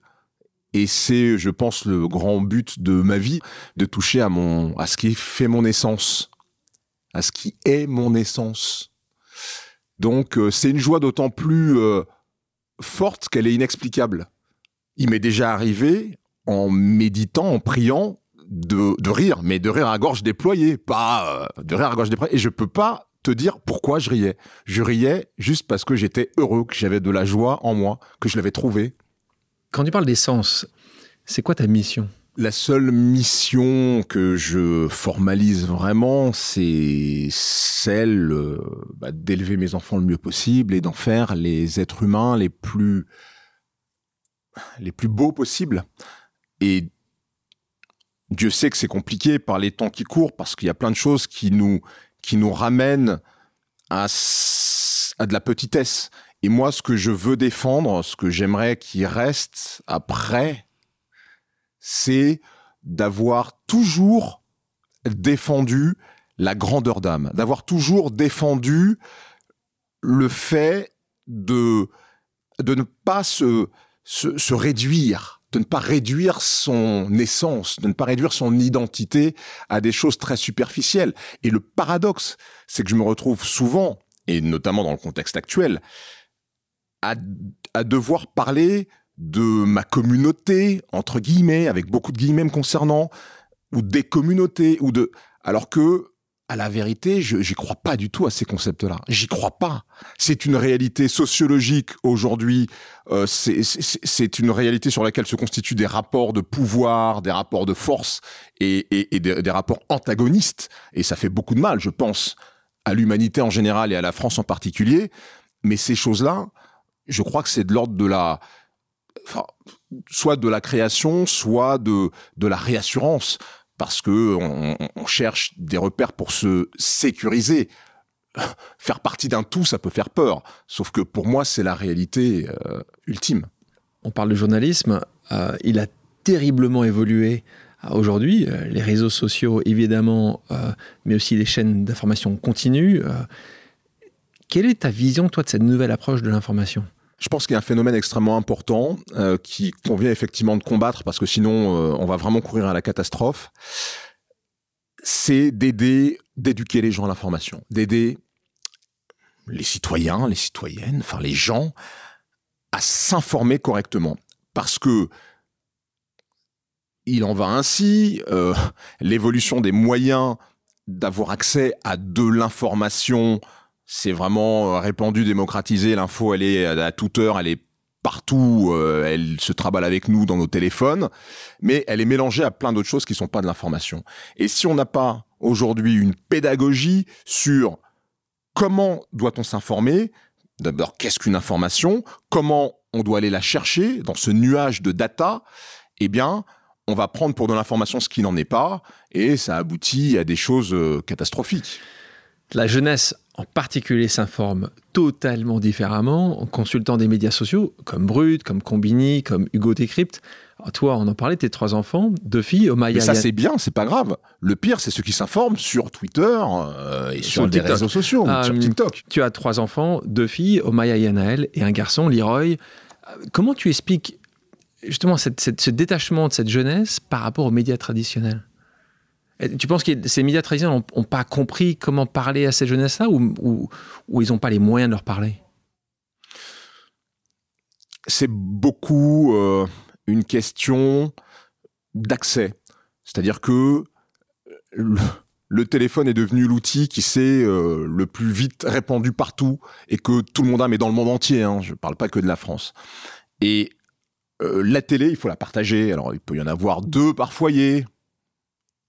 et c'est, je pense, le grand but de ma vie, de toucher à mon, à ce qui fait mon essence, à ce qui est mon essence. Donc, euh, c'est une joie d'autant plus euh, forte qu'elle est inexplicable. Il m'est déjà arrivé, en méditant, en priant, de, de, rire, mais de rire à gorge déployée, pas euh, de rire à gorge déployée. Et je peux pas te dire pourquoi je riais. Je riais juste parce que j'étais heureux, que j'avais de la joie en moi, que je l'avais trouvé.
Quand tu parles d'essence, c'est quoi ta mission?
La seule mission que je formalise vraiment, c'est celle euh, bah, d'élever mes enfants le mieux possible et d'en faire les êtres humains les plus les plus beaux possibles. Et Dieu sait que c'est compliqué par les temps qui courent parce qu'il y a plein de choses qui nous qui nous ramènent à, à de la petitesse. Et moi, ce que je veux défendre, ce que j'aimerais qu'il reste après, c'est d'avoir toujours défendu la grandeur d'âme, d'avoir toujours défendu le fait de, de ne pas se, se, réduire, de ne pas réduire son essence, de ne pas réduire son identité à des choses très superficielles. Et le paradoxe, c'est que je me retrouve souvent, et notamment dans le contexte actuel, à, à devoir parler de ma communauté, entre guillemets, avec beaucoup de guillemets me concernant, ou des communautés, ou de... Alors que, à la vérité, je j'y crois pas du tout à ces concepts-là. J'y crois pas. C'est une réalité sociologique aujourd'hui. Euh, c'est une réalité sur laquelle se constituent des rapports de pouvoir, des rapports de force et, et, et des, des rapports antagonistes. Et ça fait beaucoup de mal, je pense, à l'humanité en général et à la France en particulier. Mais ces choses-là, je crois que c'est de l'ordre de la, soit de la création, soit de, de la réassurance, parce que on, cherche des repères pour se sécuriser. Faire partie d'un tout, ça peut faire peur. Sauf que pour moi, c'est la réalité euh, ultime.
On parle de journalisme. Euh, il a terriblement évolué aujourd'hui. Euh, les réseaux sociaux, évidemment, mais aussi les chaînes d'information continuent. Euh, quelle est ta vision, toi, de cette nouvelle approche de l'information?
Je pense qu'il y a un phénomène extrêmement important euh, qui convient effectivement de combattre parce que sinon euh, on va vraiment courir à la catastrophe. C'est d'aider, d'éduquer les gens à l'information, d'aider les citoyens, les citoyennes, enfin les gens à s'informer correctement. Parce que il en va ainsi, euh, l'évolution des moyens d'avoir accès à de l'information c'est vraiment euh, répandu, démocratisé. L'info, elle est à toute heure, elle est partout, euh, elle se traballe avec nous dans nos téléphones, mais elle est mélangée à plein d'autres choses qui sont pas de l'information. Et si on n'a pas aujourd'hui une pédagogie sur comment doit-on s'informer, d'abord qu'est-ce qu'une information, comment on doit aller la chercher dans ce nuage de data, eh bien, on va prendre pour de l'information ce qui n'en est pas, et ça aboutit à des choses euh, catastrophiques.
La jeunesse en particulier s'informe totalement différemment en consultant des médias sociaux comme Brut, comme Combini, comme Hugo Décrypte. Alors toi, on en parlait, tes trois enfants, deux filles, Omaya.
Mais ça, c'est bien, c'est pas grave. Le pire, c'est ceux qui s'informent sur Twitter euh, et sur, sur des réseaux sociaux, euh, sur TikTok.
Tu as trois enfants, deux filles, Omaya Yanael, et un garçon, Leroy. Comment tu expliques justement cette, cette, ce détachement de cette jeunesse par rapport aux médias traditionnels? Tu penses que ces médias traditionnels n'ont pas compris comment parler à cette jeunesse-là ou, ils n'ont pas les moyens de leur parler?
C'est beaucoup euh, une question d'accès. C'est-à-dire que le, téléphone est devenu l'outil qui s'est euh, le plus vite répandu partout et que tout le monde a, mais dans le monde entier. Hein, je ne parle pas que de la France. Et euh, la télé, il faut la partager. Alors, il peut y en avoir deux par foyer,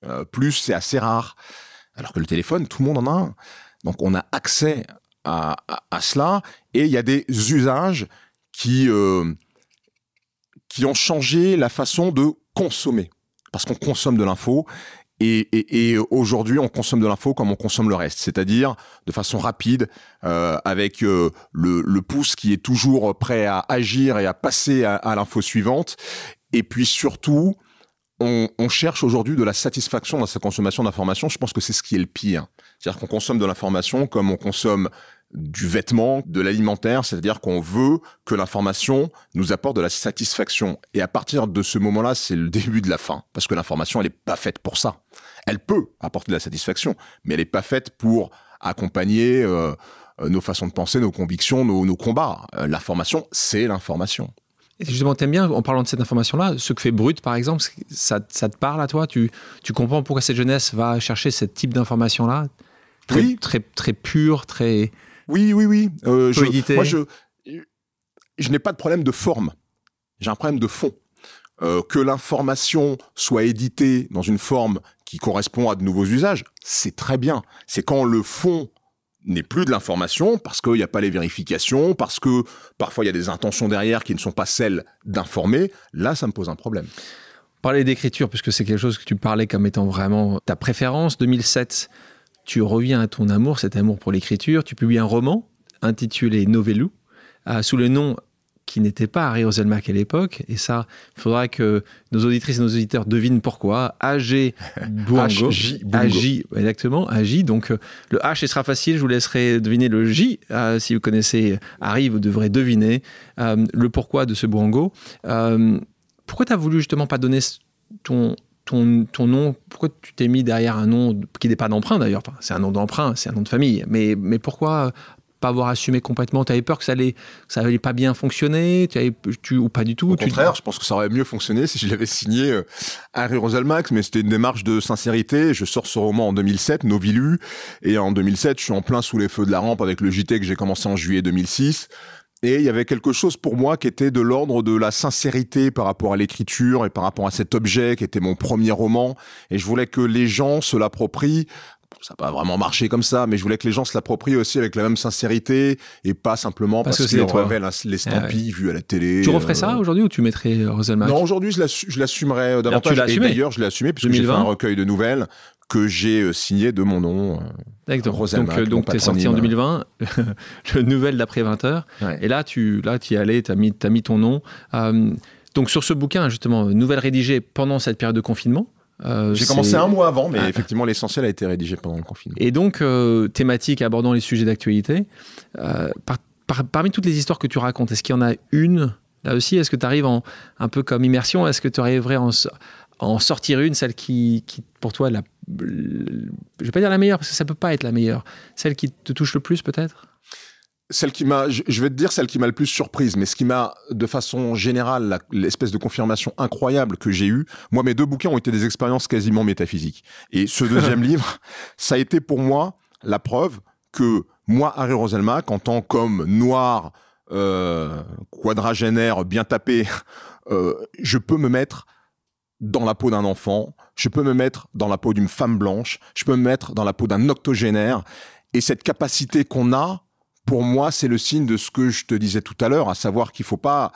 euh, plus, c'est assez rare. Alors que le téléphone, tout le monde en a un. Donc on a accès à, à, cela et il y a des usages qui, euh, qui ont changé la façon de consommer. Parce qu'on consomme de l'info et, et, aujourd'hui, on consomme de l'info comme on consomme le reste, c'est-à-dire de façon rapide, euh, avec le, le, pouce qui est toujours prêt à agir et à passer à l'info suivante. Et puis surtout, on, on, cherche aujourd'hui de la satisfaction dans sa consommation d'informations. Je pense que c'est ce qui est le pire. C'est-à-dire qu'on consomme de l'information comme on consomme du vêtement, de l'alimentaire, c'est-à-dire qu'on veut que l'information nous apporte de la satisfaction. Et à partir de ce moment-là, c'est le début de la fin, parce que l'information, elle n'est pas faite pour ça. Elle peut apporter de la satisfaction, mais elle n'est pas faite pour accompagner euh, euh, nos façons de penser, nos convictions, nos, combats. Euh, l'information, c'est l'information.
Et justement, t'aimes bien, en parlant de cette information-là, ce que fait Brut, par exemple, ça, ça te parle à toi? Tu, tu comprends pourquoi cette jeunesse va chercher ce type d'information-là très, oui. très, très pure, très...
Oui, oui, oui. Euh, je, moi, je, je n'ai pas de problème de forme. J'ai un problème de fond. Euh, que l'information soit éditée dans une forme qui correspond à de nouveaux usages, c'est très bien. C'est quand le fond n'est plus de l'information parce qu'il n'y a pas les vérifications, parce que parfois il y a des intentions derrière qui ne sont pas celles d'informer, là ça me pose un problème.
Parler d'écriture, puisque c'est quelque chose que tu parlais comme étant vraiment ta préférence, 2007, tu reviens à ton amour, cet amour pour l'écriture, tu publies un roman intitulé Novellou, euh, sous le nom qui n'était pas Harry Roselmack à l'époque. Et ça, il faudra que nos auditrices et nos auditeurs devinent pourquoi. AG Bouango. AJ, exactement. AJ. Donc, euh, le H, ce sera facile. Je vous laisserai deviner le J. Euh, si vous connaissez Harry, vous devrez deviner euh, le pourquoi de ce Bouango. pourquoi tu as voulu justement pas donner ton, ton, ton, nom, pourquoi tu t'es mis derrière un nom qui n'est pas d'emprunt d'ailleurs? C'est un nom d'emprunt, c'est un nom de famille. Mais, mais pourquoi pas avoir assumé complètement Tu avais peur que ça allait, ça allait pas bien fonctionner tu avais, tu, ou pas du tout
Au contraire, je pense que ça aurait mieux fonctionné si je l'avais signé euh, Harry Roselmax, mais c'était une démarche de sincérité. Je sors ce roman en 2007, Novilu, et en 2007, je suis en plein sous les feux de la rampe avec le JT que j'ai commencé en juillet 2006. Et il y avait quelque chose pour moi qui était de l'ordre de la sincérité par rapport à l'écriture et par rapport à cet objet qui était mon premier roman. Et je voulais que les gens se l'approprient ça n'a pas vraiment marché comme ça, mais je voulais que les gens se l'approprient aussi avec la même sincérité et pas simplement parce, parce que c'est rêvaient l'estampille vue à la télé.
Tu referais ça euh, aujourd'hui ou tu mettrais euh, Roselmack
Non, aujourd'hui, je l'assumerais euh, davantage. Et d'ailleurs, je l'ai assumé puisque j'ai fait un recueil de nouvelles que j'ai signé de mon nom.
D'accord. Donc, donc tu es sorti en 2020, le nouvel d'après 20 heures. Et là, tu là, y es allé, tu as mis, as mis ton nom. donc, sur ce bouquin, justement, nouvelle rédigée pendant cette période de confinement.
Euh, J'ai commencé un mois avant, mais ah. effectivement, l'essentiel a été rédigé pendant le confinement.
Et donc, euh, thématique abordant les sujets d'actualité. Euh, parmi toutes les histoires que tu racontes, est-ce qu'il y en a une, là aussi, est-ce que tu arrives en, un peu comme immersion? Est-ce que tu arriverais en, en sortir une, celle qui, qui pour toi, la, je vais pas dire la meilleure, parce que ça peut pas être la meilleure, celle qui te touche le plus peut-être?
Celle qui m'a, je vais te dire celle qui m'a le plus surprise, mais ce qui m'a, de façon générale, l'espèce de confirmation incroyable que j'ai eue, moi, mes deux bouquins ont été des expériences quasiment métaphysiques. Et ce deuxième livre, ça a été pour moi la preuve que moi, Harry Roselmack, en tant qu'homme noir, euh, quadragénaire, bien tapé, euh, je peux me mettre dans la peau d'un enfant, je peux me mettre dans la peau d'une femme blanche, je peux me mettre dans la peau d'un octogénaire, et cette capacité qu'on a pour moi, c'est le signe de ce que je te disais tout à l'heure, à savoir qu'il ne faut pas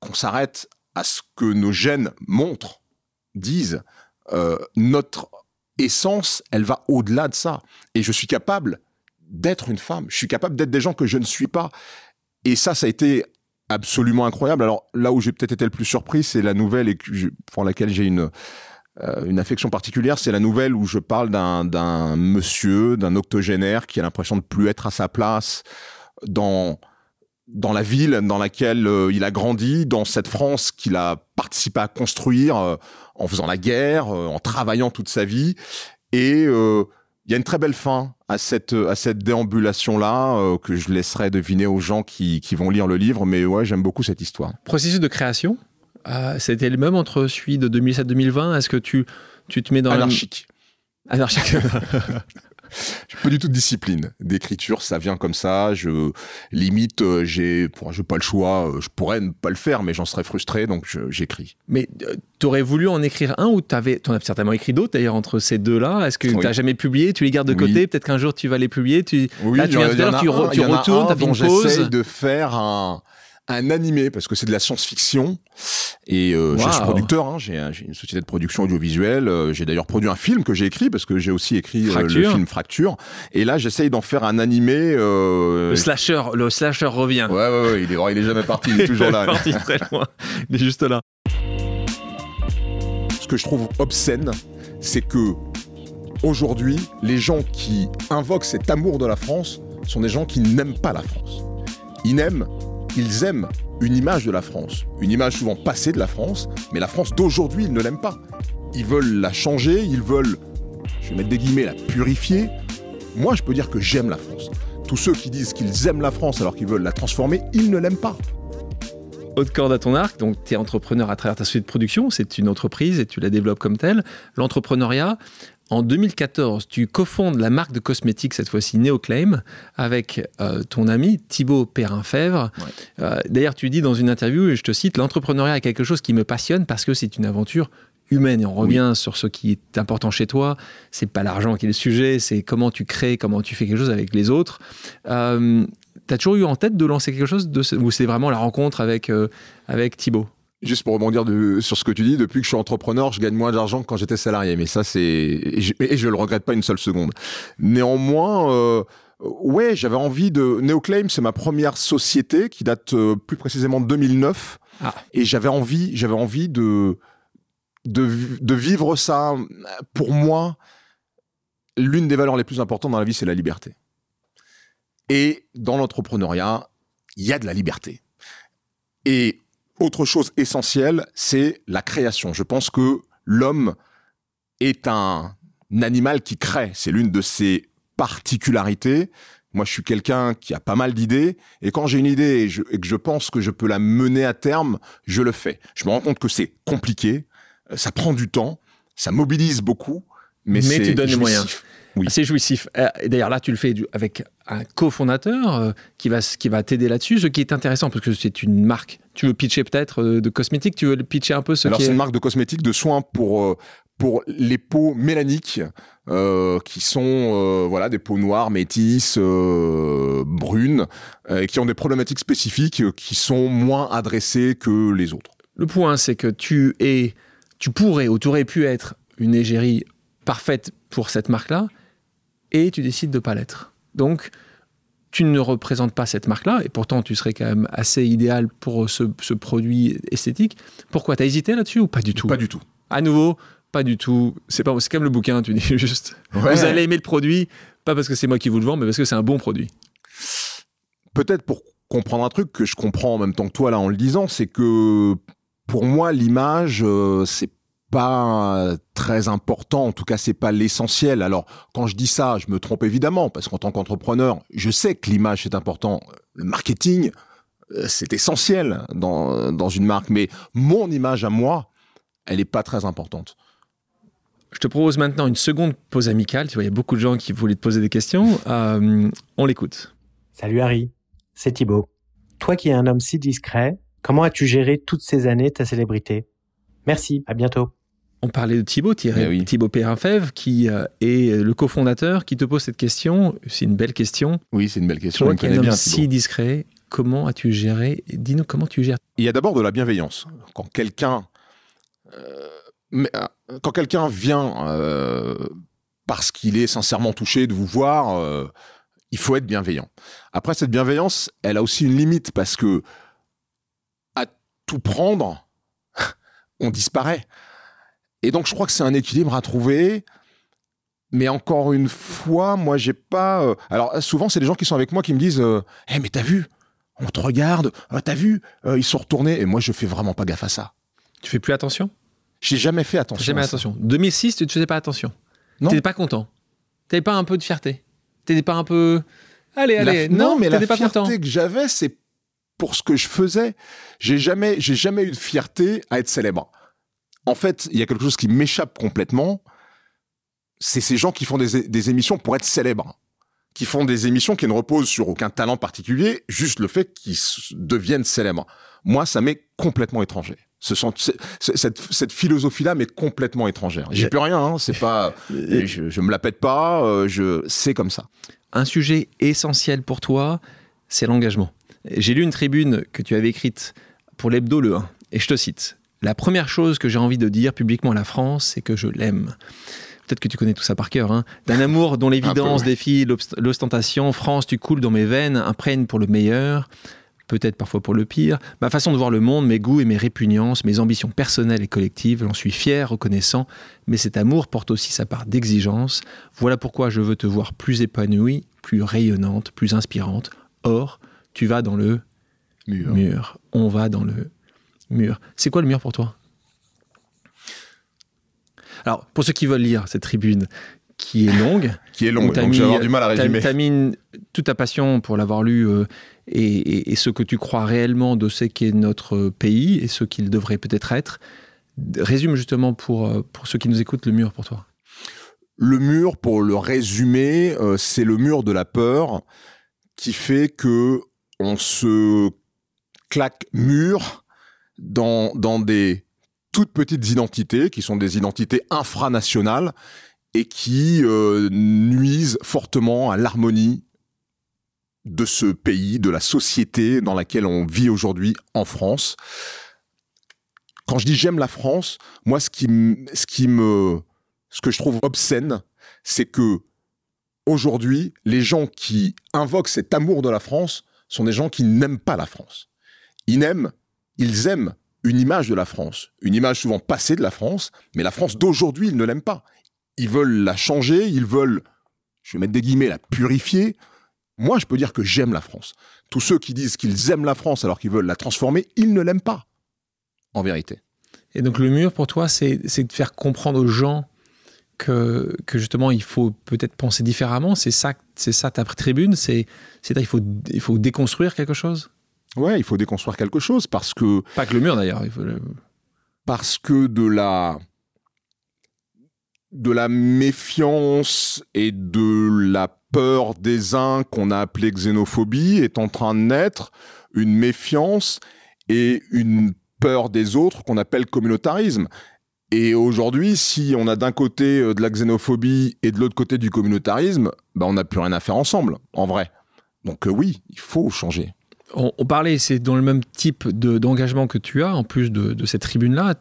qu'on s'arrête à ce que nos gènes montrent, disent. Euh, notre essence, elle va au-delà de ça. Et je suis capable d'être une femme. Je suis capable d'être des gens que je ne suis pas. Et ça, ça a été absolument incroyable. Alors là où j'ai peut-être été le plus surpris, c'est la nouvelle et pour laquelle j'ai une euh, une affection particulière, c'est la nouvelle où je parle d'un monsieur, d'un octogénaire qui a l'impression de plus être à sa place dans dans la ville dans laquelle euh, il a grandi, dans cette France qu'il a participé à construire euh, en faisant la guerre, en travaillant toute sa vie. Et il y a une très belle fin à cette à cette déambulation là que je laisserai deviner aux gens qui, qui vont lire le livre. Mais ouais, j'aime beaucoup cette histoire.
Processus de création? Ah, c'était le même entre celui de 2007-2020 Est-ce que tu, tu te mets dans
Anarchique.
Anarchique.
Je pas du tout de discipline d'écriture, ça vient comme ça. Je limite, euh, j'ai, j'ai pas le choix. Euh, je pourrais ne pas le faire, mais j'en serais frustré, donc j'écris.
Mais euh, tu aurais voulu en écrire un ou t'avais, en as certainement écrit d'autres d'ailleurs entre ces deux-là? Est-ce que tu n'as jamais publié Tu les gardes de côté? Peut-être qu'un jour tu vas les publier. Tu,
oui, là, tu viens de tu, tu retournes, t'as une pause. de faire un un animé parce que c'est de la science-fiction. Et euh, je suis producteur hein, j'ai une société de production audiovisuelle euh, j'ai d'ailleurs produit un film que j'ai écrit parce que j'ai aussi écrit euh, le film Fracture. Et là j'essaye d'en faire un animé
le slasher le slasher revient.
Ouais ouais, ouais il est il est jamais parti il est toujours là.
il est parti très loin. Il est juste là.
Ce que je trouve obscène c'est que aujourd'hui les gens qui invoquent cet amour de la France sont des gens qui n'aiment pas la France. Ils n'aiment, ils aiment une image de la France, une image souvent passée de la France, mais la France d'aujourd'hui, ils ne l'aiment pas. Ils veulent la changer, ils veulent, je vais mettre des guillemets, la purifier. Moi, je peux dire que j'aime la France. Tous ceux qui disent qu'ils aiment la France alors qu'ils veulent la transformer, ils ne l'aiment pas.
Haute corde à ton arc, donc tu es entrepreneur à travers ta société de production, c'est une entreprise et tu la développes comme telle. L'entrepreneuriat, en 2014, tu cofondes la marque de cosmétiques, cette fois-ci Neoclaim, avec euh, ton ami Thibaut Perrin-Fèvre. Euh, d'ailleurs, tu dis dans une interview, et je te cite, l'entrepreneuriat est quelque chose qui me passionne parce que c'est une aventure humaine. Et on revient sur ce qui est important chez toi. C'est pas l'argent qui est le sujet, c'est comment tu crées, comment tu fais quelque chose avec les autres. Euh, tu as toujours eu en tête de lancer quelque chose de ou c'est vraiment la rencontre avec, avec Thibaut?
Juste pour rebondir sur ce que tu dis, depuis que je suis entrepreneur, je gagne moins d'argent que quand j'étais salarié. Mais ça, c'est et je, ne le regrette pas une seule seconde. Néanmoins, euh, ouais, j'avais envie de Neoclaim, c'est ma première société qui date euh, plus précisément de 2009, ah. et j'avais envie, j'avais envie de, de de vivre ça. Pour moi, l'une des valeurs les plus importantes dans la vie, c'est la liberté. Et dans l'entrepreneuriat, il y a de la liberté. Et autre chose essentielle, c'est la création. Je pense que l'homme est un animal qui crée. C'est l'une de ses particularités. Moi, je suis quelqu'un qui a pas mal d'idées, et quand j'ai une idée et, que je pense que je peux la mener à terme, je le fais. Je me rends compte que c'est compliqué, euh, ça prend du temps, ça mobilise beaucoup, mais, mais tu donnes les moyens.
Oui. C'est jouissif. Euh, d'ailleurs, là, tu le fais avec un cofondateur euh, qui va, qui va t'aider là-dessus. Ce qui est intéressant, parce que c'est une marque. Tu veux pitcher peut-être euh, de cosmétiques? Tu veux pitcher un peu ce
Alors,
c'est
une marque de cosmétiques, de soins pour, pour les peaux mélaniques, qui sont voilà, des peaux noires, métisses, brunes, et qui ont des problématiques spécifiques qui sont moins adressées que les autres.
Le point, c'est que tu es, tu pourrais ou tu aurais pu être une égérie parfaite pour cette marque-là, et tu décides de pas l'être. Donc, tu ne représentes pas cette marque-là, et pourtant tu serais quand même assez idéal pour ce, produit esthétique. Pourquoi? T'as hésité là-dessus ou pas du tout?
Pas du tout.
À nouveau, pas du tout. C'est pas, c'est comme le bouquin, tu dis juste. Vous allez aimer le produit, pas parce que c'est moi qui vous le vends, mais parce que c'est un bon produit.
Peut-être pour comprendre un truc que je comprends en même temps que toi là en le disant, c'est que pour moi l'image, euh, c'est pas très important, en tout cas c'est pas l'essentiel. Alors quand je dis ça, je me trompe évidemment parce qu'en tant qu'entrepreneur, je sais que l'image c'est important, le marketing euh, c'est essentiel dans, dans une marque, mais mon image à moi, elle est pas très importante.
Je te propose maintenant une seconde pause amicale. Tu vois, il y a beaucoup de gens qui voulaient te poser des questions. Euh, on l'écoute.
Salut Harry, c'est Thibaut. Toi qui es un homme si discret, comment as-tu géré toutes ces années ta célébrité? Merci, à bientôt
on parlait de Thibaut, Thierry, eh Thibaut Perrinfèvre, qui euh, est le cofondateur, qui te pose cette question. C'est une belle question.
Oui, c'est une belle question.
Toi qui un homme si discret, comment as-tu géré Dis-nous comment tu gères.
Il y a d'abord de la bienveillance. Quand quelqu'un, euh, euh, quand quelqu'un vient parce qu'il est sincèrement touché de vous voir, il faut être bienveillant. Après, cette bienveillance, elle a aussi une limite parce que à tout prendre, on disparaît. Et donc, je crois que c'est un équilibre à trouver. Mais encore une fois, moi, j'ai pas. Euh, alors, souvent, c'est des gens qui sont avec moi qui me disent euh, Eh, mais t'as vu? On te regarde. Euh, t'as vu? Ils sont retournés. Et moi, je fais vraiment pas gaffe à ça.
Tu fais plus attention?
J'ai jamais fait attention.
Jamais attention. 2006, tu ne faisais pas attention. Non. T'étais pas content. T'avais pas un peu de fierté. T'étais pas un peu. Allez, allez.
non, mais la fierté que j'avais, c'est pour ce que je faisais. J'ai jamais, j'ai jamais eu de fierté à être célèbre en fait, il y a quelque chose qui m'échappe complètement. C'est ces gens qui font des, émissions pour être célèbres, qui font des émissions qui ne reposent sur aucun talent particulier, juste le fait qu'ils deviennent célèbres. Moi, ça m'est complètement étranger. Ce sont, cette, philosophie-là m'est complètement étrangère. J'y peux rien, hein, c'est pas, je, je me la pète pas, euh, je, c'est comme ça.
Un sujet essentiel pour toi, c'est l'engagement. J'ai lu une tribune que tu avais écrite pour l'hebdo le 1, et je te cite. La première chose que j'ai envie de dire publiquement à la France, c'est que je l'aime. Peut-être que tu connais tout ça par cœur. Hein. D'un amour dont l'évidence défie l'ostentation, France, tu coules dans mes veines, imprègne pour le meilleur, peut-être parfois pour le pire. Ma façon de voir le monde, mes goûts et mes répugnances, mes ambitions personnelles et collectives, j'en suis fier, reconnaissant, mais cet amour porte aussi sa part d'exigence. Voilà pourquoi je veux te voir plus épanoui, plus rayonnante, plus inspirante. Or, tu vas dans le
Mur.
mur. On va dans le mur. C'est quoi le mur pour toi? Alors, pour ceux qui veulent lire cette tribune, qui est longue,
Qui est long,
où t'as
donc je vais
mis-
avoir du mal à résumer.
T'as mis une- toute ta passion pour l'avoir lu euh, et, et- et ce que tu crois réellement de ce qu'est notre pays et ce qu'il devrait peut-être être. Résume justement pour, euh, pour ceux qui nous écoutent le mur pour toi.
Le mur, pour le résumer, euh, c'est le mur de la peur qui fait que on se claque mur dans, des toutes petites identités qui sont des identités infranationales et qui euh, nuisent fortement à l'harmonie de ce pays, de la société dans laquelle on vit aujourd'hui en France. Quand je dis j'aime la France, moi ce qui, ce qui me ce que je trouve obscène, c'est que aujourd'hui, les gens qui invoquent cet amour de la France sont des gens qui n'aiment pas la France. Ils n'aiment, ils aiment une image de la France, une image souvent passée de la France, mais la France d'aujourd'hui, ils ne l'aiment pas. Ils veulent la changer, ils veulent, je vais mettre des guillemets, la purifier. Moi, je peux dire que j'aime la France. Tous ceux qui disent qu'ils aiment la France alors qu'ils veulent la transformer, ils ne l'aiment pas. En vérité.
Et donc le mur pour toi, c'est de faire comprendre aux gens que, justement il faut peut-être penser différemment. C'est ça, ça ta tribune. C'est il faut il faut déconstruire quelque chose?
Ouais, il faut déconstruire quelque chose parce que
Pas que le mur d'ailleurs. le-
parce que de la de la méfiance et de la peur des uns qu'on a appelé xénophobie est en train de naître une méfiance et une peur des autres qu'on appelle communautarisme. Et aujourd'hui, si on a d'un côté euh, de la xénophobie et de l'autre côté du communautarisme, ben on n'a plus rien à faire ensemble, en vrai. Donc euh, oui, il faut changer.
On, parlait, c'est dans le même type de- d'engagement que tu as, en plus de, cette tribune-là.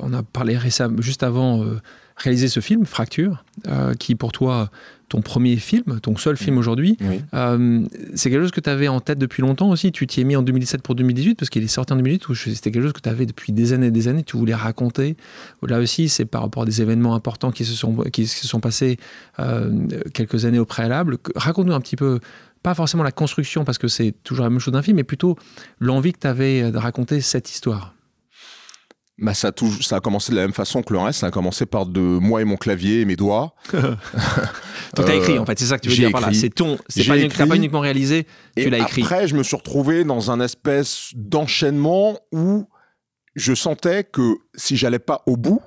On a parlé récemment, juste avant, euh, réaliser ce film, Fracture, euh, qui pour toi, ton premier film, ton seul film aujourd'hui.
Oui.
Euh, c'est quelque chose que tu avais en tête depuis longtemps aussi. Tu t'y es mis en 2017 pour 2018, parce qu'il est sorti en 2018, ou je- c'était quelque chose que tu avais depuis des années et des années, tu voulais raconter. Là aussi, c'est par rapport à des événements importants qui se sont, qui se sont passés euh, quelques années au préalable. Raconte-nous un petit peu, pas forcément la construction, parce que c'est toujours la même chose d'un film, mais plutôt l'envie que tu avais de raconter cette histoire.
Bah ça, a toujours- ça a commencé de la même façon que le reste. Ça a commencé par de moi et mon clavier et mes doigts.
Donc, tu as
Euh,
écrit, en fait, c'est ça que tu veux dire par là. C'est ton, c'est pas,
écrit.
t'as pas uniquement réalisé, tu l'as écrit.
après, je me suis retrouvé dans un espèce d'enchaînement où je sentais que si j'allais pas au bout,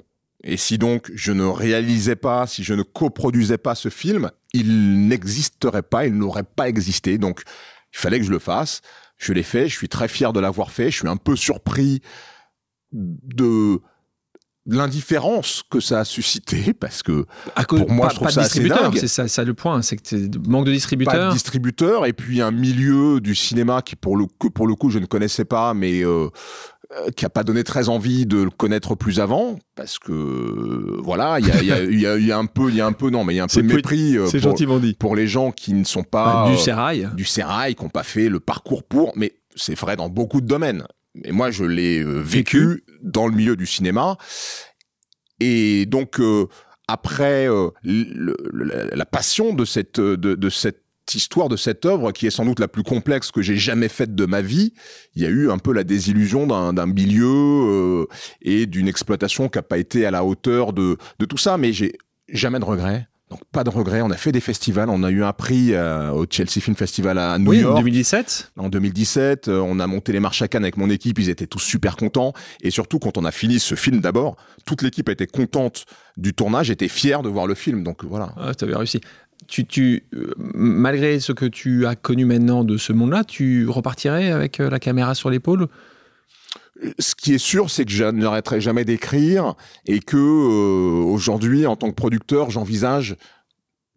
et si donc je ne réalisais pas, si je ne coproduisais pas ce film, il n'existerait pas, il n'aurait pas existé. Donc, il fallait que je le fasse. Je l'ai fait. Je suis très fier de l'avoir fait. Je suis un peu surpris de de l'indifférence que ça a suscité parce que
À cause,
Pour moi,
pas,
je trouve
pas de
ça assez
distributeur, c'est ça, ça le point, c'est que c'est manque de
pas
distributeur.
de distributeur et puis un milieu du cinéma qui pour le que pour le coup je ne connaissais pas mais euh, euh, qui a pas donné très envie de le connaître plus avant parce que voilà il y a, y, a, il y, a, il y a un peu il y a un peu non mais il y a un peu de mépris euh,
c'est
pour,
gentiment dit.
pour les gens qui ne sont pas
du
euh,
sérail.
du sérail qui n'ont pas fait le parcours pour mais c'est vrai dans beaucoup de domaines mais moi je l'ai euh, vécu. dans le milieu du cinéma. Et donc euh, après euh, le- le- la passion de cette de, de cette histoire de cette œuvre qui est sans doute la plus complexe que j'ai jamais faite de ma vie, il y a eu un peu la désillusion d'un milieu euh, et d'une exploitation qui a pas été à la hauteur de de tout ça, mais j'ai jamais de regrets. Donc pas de regrets. On a fait des festivals. On a eu un prix euh, au Chelsea Film Festival à New
Oui, en
York
2017.
en 2017. euh, on a monté les marches à Cannes avec mon équipe. Ils étaient tous super contents. Et surtout, quand on a fini ce film d'abord, toute l'équipe était contente du tournage, était fière de voir le film. Donc voilà.
Ah, tu avais réussi. Tu, tu, euh, malgré ce que tu as connu maintenant de ce monde-là, tu repartirais avec euh, la caméra sur l'épaule
Ce qui est sûr, c'est que je n'arrêterai jamais d'écrire et que euh, aujourd'hui, en tant que producteur, j'envisage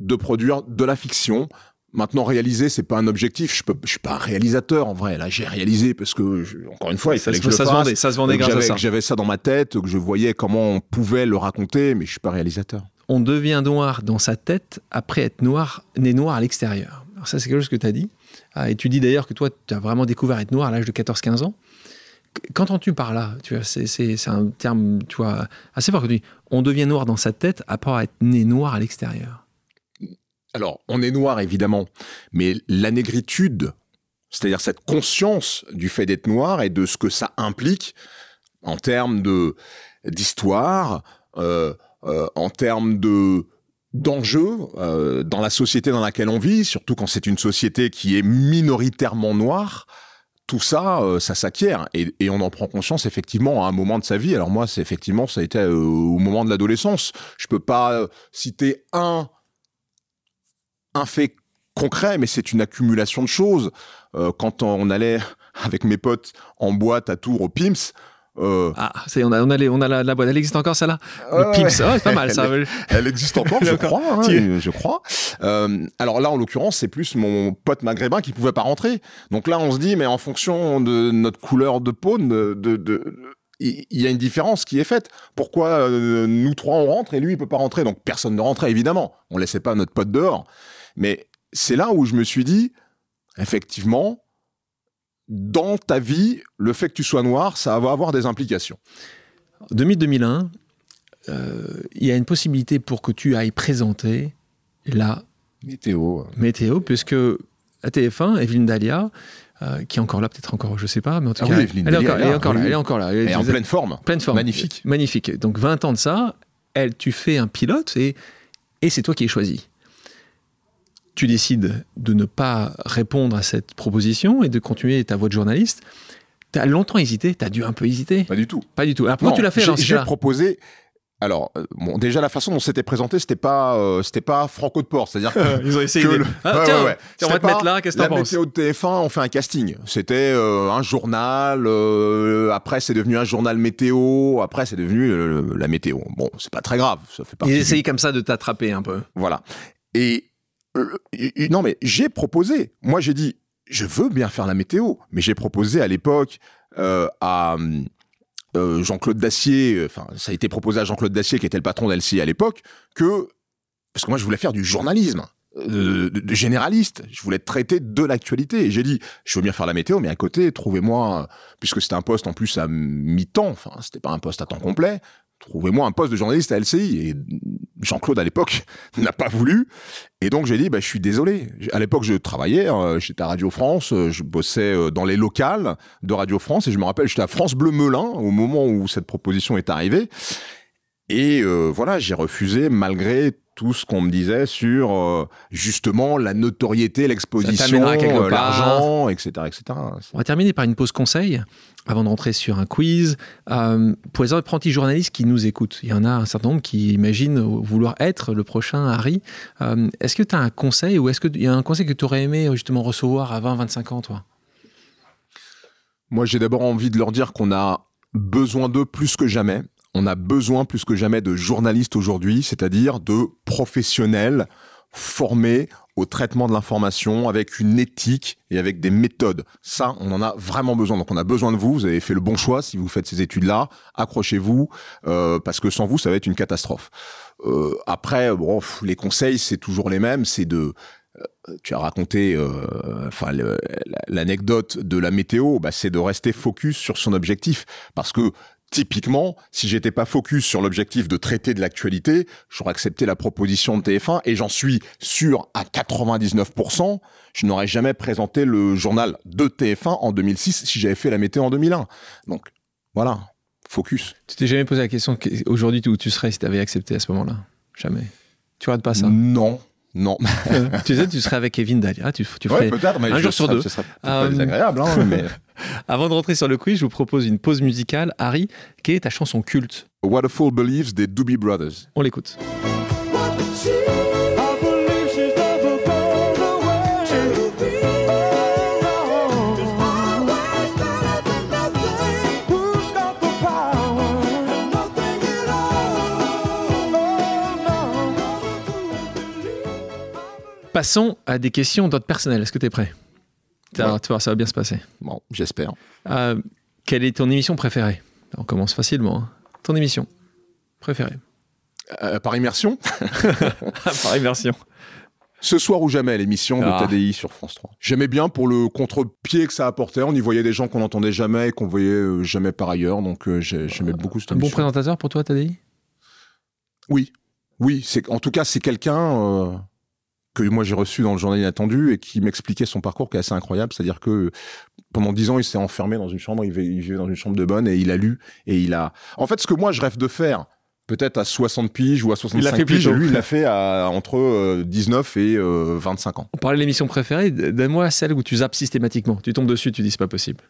de produire de la fiction. Maintenant, réaliser, c'est pas un objectif. Je peux, je suis pas un réalisateur en vrai. Là, j'ai réalisé parce que, je- encore une fois, il
ça,
fallait
se-
que je
ça
le
se
fasse.
vendait, ça se vendait grâce à
J'avais
ça.
que j'avais ça dans ma tête, que je voyais comment on pouvait le raconter, mais je suis pas réalisateur.
On devient noir dans sa tête après être noir, né noir à l'extérieur. Alors ça, c'est quelque chose que tu as dit. Ah, et tu dis d'ailleurs que toi, tu as vraiment découvert être noir à l'âge de 14-15 ans. Qu'entends-tu par là tu c'est, un terme assez fort que tu dis. On devient noir dans sa tête après être né noir à l'extérieur.
Alors, on est noir évidemment, mais la négritude, c'est-à-dire cette conscience du fait d'être noir et de ce que ça implique en termes de d'histoire, euh, euh, en termes de d'enjeux euh, dans la société dans laquelle on vit, surtout quand c'est une société qui est minoritairement noire. Tout ça, euh, ça s'acquiert et, on en prend conscience effectivement à un moment de sa vie. Alors moi, c'est effectivement, ça a été euh, au moment de l'adolescence. Je peux pas euh, citer un fait concret, mais c'est une accumulation de choses. Quand on allait avec mes potes en boîte à Tours au Pims, euh,
Ah, ça y est, on a, on a, les- on a la, la boîte. Elle existe encore, celle-là Le
ouais,
Pims,
ouais.
ah, c'est pas mal ça.
Elle existe encore, je crois. hein, je crois. Euh, alors là, en l'occurrence, c'est plus mon pote maghrébin qui pouvait pas rentrer. Donc là, on se dit, mais en fonction de notre couleur de peau, de, de, de- il il y a une différence qui est faite. Pourquoi euh, nous trois on rentre et lui il peut pas rentrer? Donc personne ne rentrait évidemment. On laissait pas notre pote dehors. Mais c'est là où je me suis dit, effectivement, dans ta vie, le fait que tu sois noir, ça va avoir des implications.
2000-2001, euh, il y a une possibilité pour que tu ailles présenter la
Météo.
météo, puisque à TF1, Evelyne Dalia, euh, qui est encore là, peut-être encore, je sais pas, mais en tout
Ah
cas,
oui,
elle, est encore,
est
elle est
là,
encore là, elle est
oui.
encore là.
Et en pleine forme.
pleine forme.
Magnifique.
Magnifique. Donc 20 ans de ça, elle, tu fais un pilote et, et c'est toi qui es choisi. Tu décides de ne pas répondre à cette proposition et de continuer ta voie de journaliste. Tu as longtemps hésité, tu as dû un peu hésiter.
Pas du tout.
Pas du tout. Alors pourquoi
Non,
tu l'as fait
j'ai- proposé. Alors, euh, bon, déjà la façon dont c'était présenté, c'était pas, euh, c'était pas Franco de Port, c'est-à-dire que,
Ils ont essayé.
que le-
Ah,
ouais,
tiens,
ouais, ouais.
tiens, on va te mettre là, qu'est-ce que
la
t'en penses?
météo de TF1, on fait un casting. C'était euh, un journal. après, c'est devenu un journal météo. Après, c'est devenu la météo. Bon, c'est pas très grave. Ça fait partie.
Ils
du-
essayent comme ça de t'attraper un peu.
Voilà. Et euh, non, mais j'ai proposé. Moi, j'ai dit, je veux bien faire la météo, mais j'ai proposé à l'époque euh, à euh, Jean-Claude Dacier. Enfin, ça a été proposé à Jean-Claude Dacier, qui était le patron d'LCI à l'époque, que parce que moi, je voulais faire du journalisme. De, de généraliste, je voulais traiter de l'actualité. J'ai dit, je veux bien faire la météo, mais à côté, trouvez-moi, puisque c'était un poste en plus à mi-temps, enfin, c'était pas un poste à temps complet, trouvez-moi un poste de journaliste à LCI. Et Jean-Claude, à l'époque, n'a pas voulu. Et donc, j'ai dit, bah, je suis désolé. À l'époque, je travaillais, euh, j'étais à Radio France, euh, je bossais euh, dans les locales de Radio France, et je me rappelle, j'étais à France Bleu Melun au moment où cette proposition est arrivée. Et voilà, j'ai refusé malgré tout ce qu'on me disait sur justement la notoriété, l'exposition, l'argent, etc., etc.
On va terminer par une pause conseil avant de rentrer sur un quiz. Euh, pour les apprentis journalistes qui nous écoutent, il y en a un certain nombre qui imaginent vouloir être le prochain Harry. Euh, est-ce que tu as un conseil ou est-ce qu'il y a un conseil que tu aurais aimé justement recevoir à 20-25 ans, toi?
Moi, j'ai d'abord envie de leur dire qu'on a besoin d'eux plus que jamais. On a besoin plus que jamais de journalistes aujourd'hui, c'est-à-dire de professionnels formés au traitement de l'information avec une éthique et avec des méthodes. Ça, on en a vraiment besoin. Donc, on a besoin de vous. Vous avez fait le bon choix si vous faites ces études-là. Accrochez-vous euh, parce que sans vous, ça va être une catastrophe. Euh, après, bon, les conseils, c'est toujours les mêmes. C'est de euh, tu as raconté euh, enfin l'anecdote de la météo, bah, c'est de rester focus sur son objectif parce que typiquement, si j'étais pas focus sur l'objectif de traiter de l'actualité, j'aurais accepté la proposition de TF1 et j'en suis sûr à 99%, je n'aurais jamais présenté le journal de TF1 en 2006 si j'avais fait la météo en 2001. Donc voilà, focus.
Tu t'es jamais posé la question que- aujourd'hui où tu serais si tu avais accepté à ce moment-là? Jamais. Tu rates pas ça?
Non, non.
tu sais, tu serais avec Kevin Dalia. Tu, tu
Ouais,
ferais...
mais
un jour sur deux.
Ce serait
Euh,
désagréable, hein, mais
Avant de rentrer sur le quiz, je vous propose une pause musicale. Harry, quelle est ta chanson culte?
What a Fool Believes des Doobie Brothers.
On l'écoute. Passons à des questions d'ordre personnel. Est-ce que tu es prêt
Ouais.
tu ça va bien se passer.
Bon, j'espère.
Euh, quelle est ton émission préférée? On commence facilement. hein. Ton émission préférée?
Euh, par immersion,
Par immersion.
ce soir ou jamais, l'émission de
Ah.
TDI sur France 3. J'aimais bien pour le contre-pied que ça apportait. On y voyait des gens qu'on n'entendait jamais et qu'on voyait euh, jamais par ailleurs. Donc euh, j'ai- j'aimais beaucoup cette
Un bon
émission.
présentateur pour toi, Tadei
Oui, oui. C'est en tout cas c'est quelqu'un euh, que moi j'ai reçu dans le journal inattendu et qui m'expliquait son parcours qui est assez incroyable. C'est-à-dire que pendant dix ans, il s'est enfermé dans une chambre, il vivait, dans une chambre de bonne et il a lu et il a. En fait, ce que moi je rêve de faire, peut-être à 60 piges ou à 65 il piges, lui il l'a fait à, entre 19 et 25 ans.
On parlait de l'émission préférée, donne-moi celle où tu zappes systématiquement. Tu tombes dessus, tu dis c'est pas possible.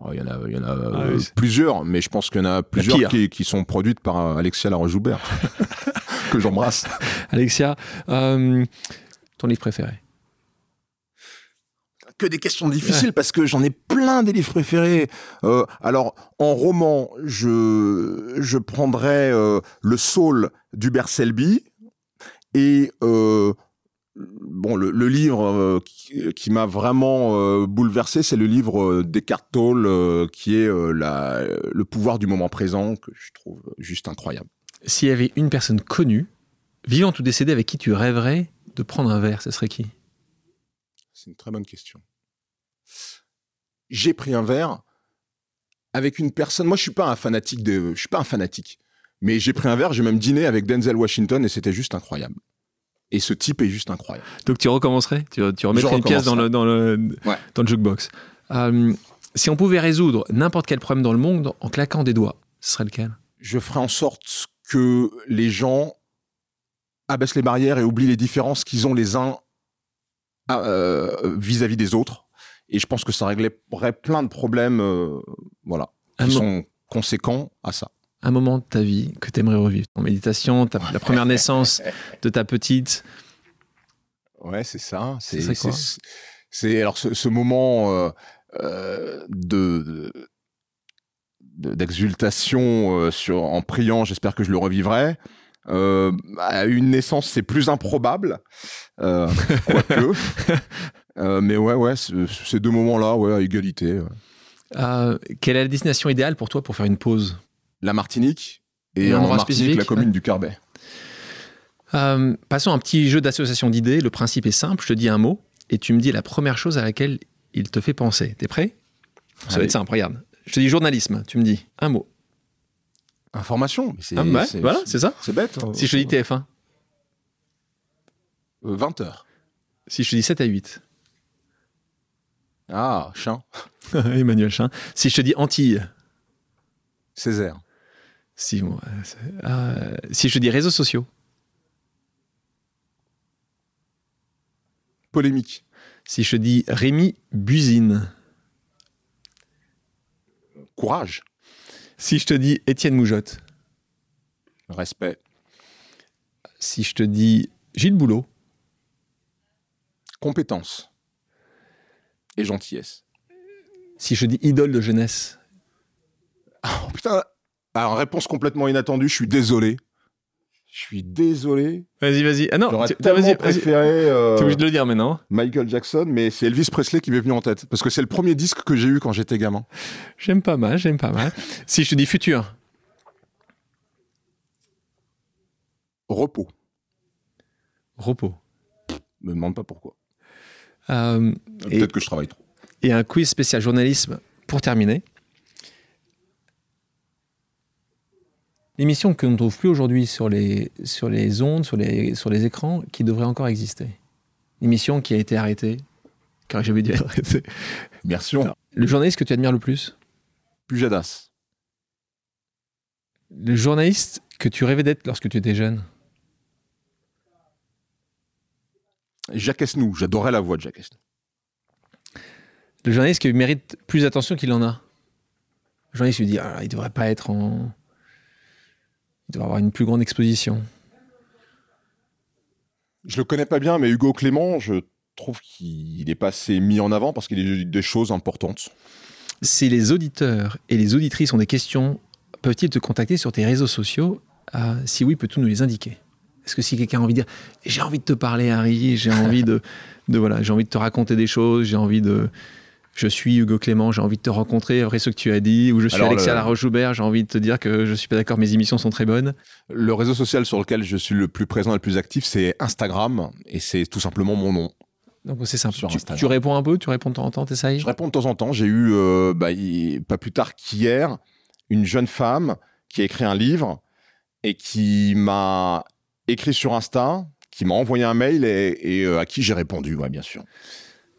Oh, il y en a, il y en a ah euh, plusieurs, mais je pense qu'il y en a plusieurs qui, qui, sont produites par Alexia Laroche-Joubert, que j'embrasse.
Alexia, euh, ton livre préféré
que des questions difficiles parce que j'en ai plein des livres préférés. Euh, alors en roman, je je prendrais le Saul d'Hubert Selby et bon, le, livre euh, qui, m'a vraiment euh, bouleversé, c'est le livre euh, d'Eckhart Tolle, qui est le pouvoir du moment présent, que je trouve juste incroyable.
S'il y avait une personne connue, vivante ou décédée, avec qui tu rêverais de prendre un verre, ce serait qui?
C'est une très bonne question. J'ai pris un verre avec une personne. Moi, je suis pas un fanatique de. Je suis pas un fanatique. Mais j'ai pris un verre, j'ai même dîné avec Denzel Washington et c'était juste incroyable. Et ce type est juste incroyable.
Donc tu recommencerais? Tu, tu remettrais une pièce dans le, dans le, dans le jukebox? Euh, si on pouvait résoudre n'importe quel problème dans le monde en claquant des doigts, ce serait lequel?
Je ferais en sorte que les gens abaissent les barrières et oublient les différences qu'ils ont les uns euh, vis-à-vis des autres. Et je pense que ça réglerait plein de problèmes euh, voilà, qui sont conséquents à ça
un moment de ta vie que tu aimerais revivre En méditation, la première naissance de ta petite
Ouais, c'est ça. C'est alors ce, moment euh, euh, de d'exultation euh, sur en priant. J'espère que je le revivrai. à une naissance, c'est plus improbable, quoique. mais ouais, ouais, ces deux moments-là, ouais, à égalité.
quelle est la destination idéale pour toi pour faire une pause?
La Martinique et en Martinique, la commune du Carbet.
Euh, passons à un petit jeu d'association d'idées. Le principe est simple. Je te dis un mot et tu me dis la première chose à laquelle il te fait penser. T'es prêt? Ça va être simple. Regarde. Je te dis journalisme. Tu me dis un mot.
Information.
C'est, ah, voilà, c'est ça.
C'est bête.
Hein. Si je te dis TF1
20 euh, heures.
Si je te dis 7 à 8
Ah, Chin.
Emmanuel Chin. Si je te dis Antilles
Césaire.
Si, euh, si je dis réseaux sociaux.
Polémique.
Si je dis Rémi Buzine.
Courage.
Si je te dis Étienne Moujotte.
Respect.
Si je te dis Gilles Boulot.
Compétence. Et gentillesse.
Si je dis idole de jeunesse.
Oh putain, alors, réponse complètement inattendue, je suis désolé. Je suis désolé.
Vas-y, vas-y. Ah non,
j'aurais tellement préféré.
Euh, obligé de le dire maintenant.
Michael Jackson, mais c'est Elvis Presley qui m'est venu en tête. Parce que c'est le premier disque que j'ai eu quand j'étais gamin.
J'aime pas mal, j'aime pas mal. si je te dis futur.
Repos.
Repos.
Me demande pas pourquoi.
Euh,
Peut-être que je travaille trop.
Et un quiz spécial journalisme pour terminer. L'émission que l'on ne trouve plus aujourd'hui sur les, sur les ondes, sur les, sur les écrans, qui devrait encore exister. L'émission qui a été arrêtée, car j'ai dû être arrêtée.
Merci.
le journaliste que tu admires le plus
Pujadas.
Le journaliste que tu rêvais d'être lorsque tu étais jeune
Jacques Esnou. J'adorais la voix de Jacques Esnou.
Le journaliste qui mérite plus d'attention qu'il en a Le journaliste lui dit ah, il devrait pas être en il doit avoir une plus grande exposition.
Je le connais pas bien, mais Hugo Clément, je trouve qu'il est pas assez mis en avant parce qu'il a des choses importantes.
Si les auditeurs et les auditrices ont des questions, peuvent-ils te contacter sur tes réseaux sociaux? Euh, Si oui, peux-tu nous les indiquer? Est-ce que si quelqu'un a envie de dire j'ai envie de te parler, Harry, j'ai envie de, de voilà, j'ai envie de te raconter des choses, j'ai envie de je suis Hugo Clément, j'ai envie de te rencontrer après ce que tu as dit, ou je suis Alexia Laroche-Joubert, j'ai envie de te dire que je suis pas d'accord, mes émissions sont très bonnes.
Le réseau social sur lequel je suis le plus présent et le plus actif, c'est Instagram, et c'est tout simplement mon nom.
Donc c'est simple. Tu, tu, réponds un peu, tu réponds de temps en temps, t'essayes?
Je réponds de temps en temps. J'ai eu, euh, bah, pas plus tard qu'hier, une jeune femme qui a écrit un livre et qui m'a écrit sur Insta, qui m'a envoyé un mail et, à qui j'ai répondu, ouais, bien sûr.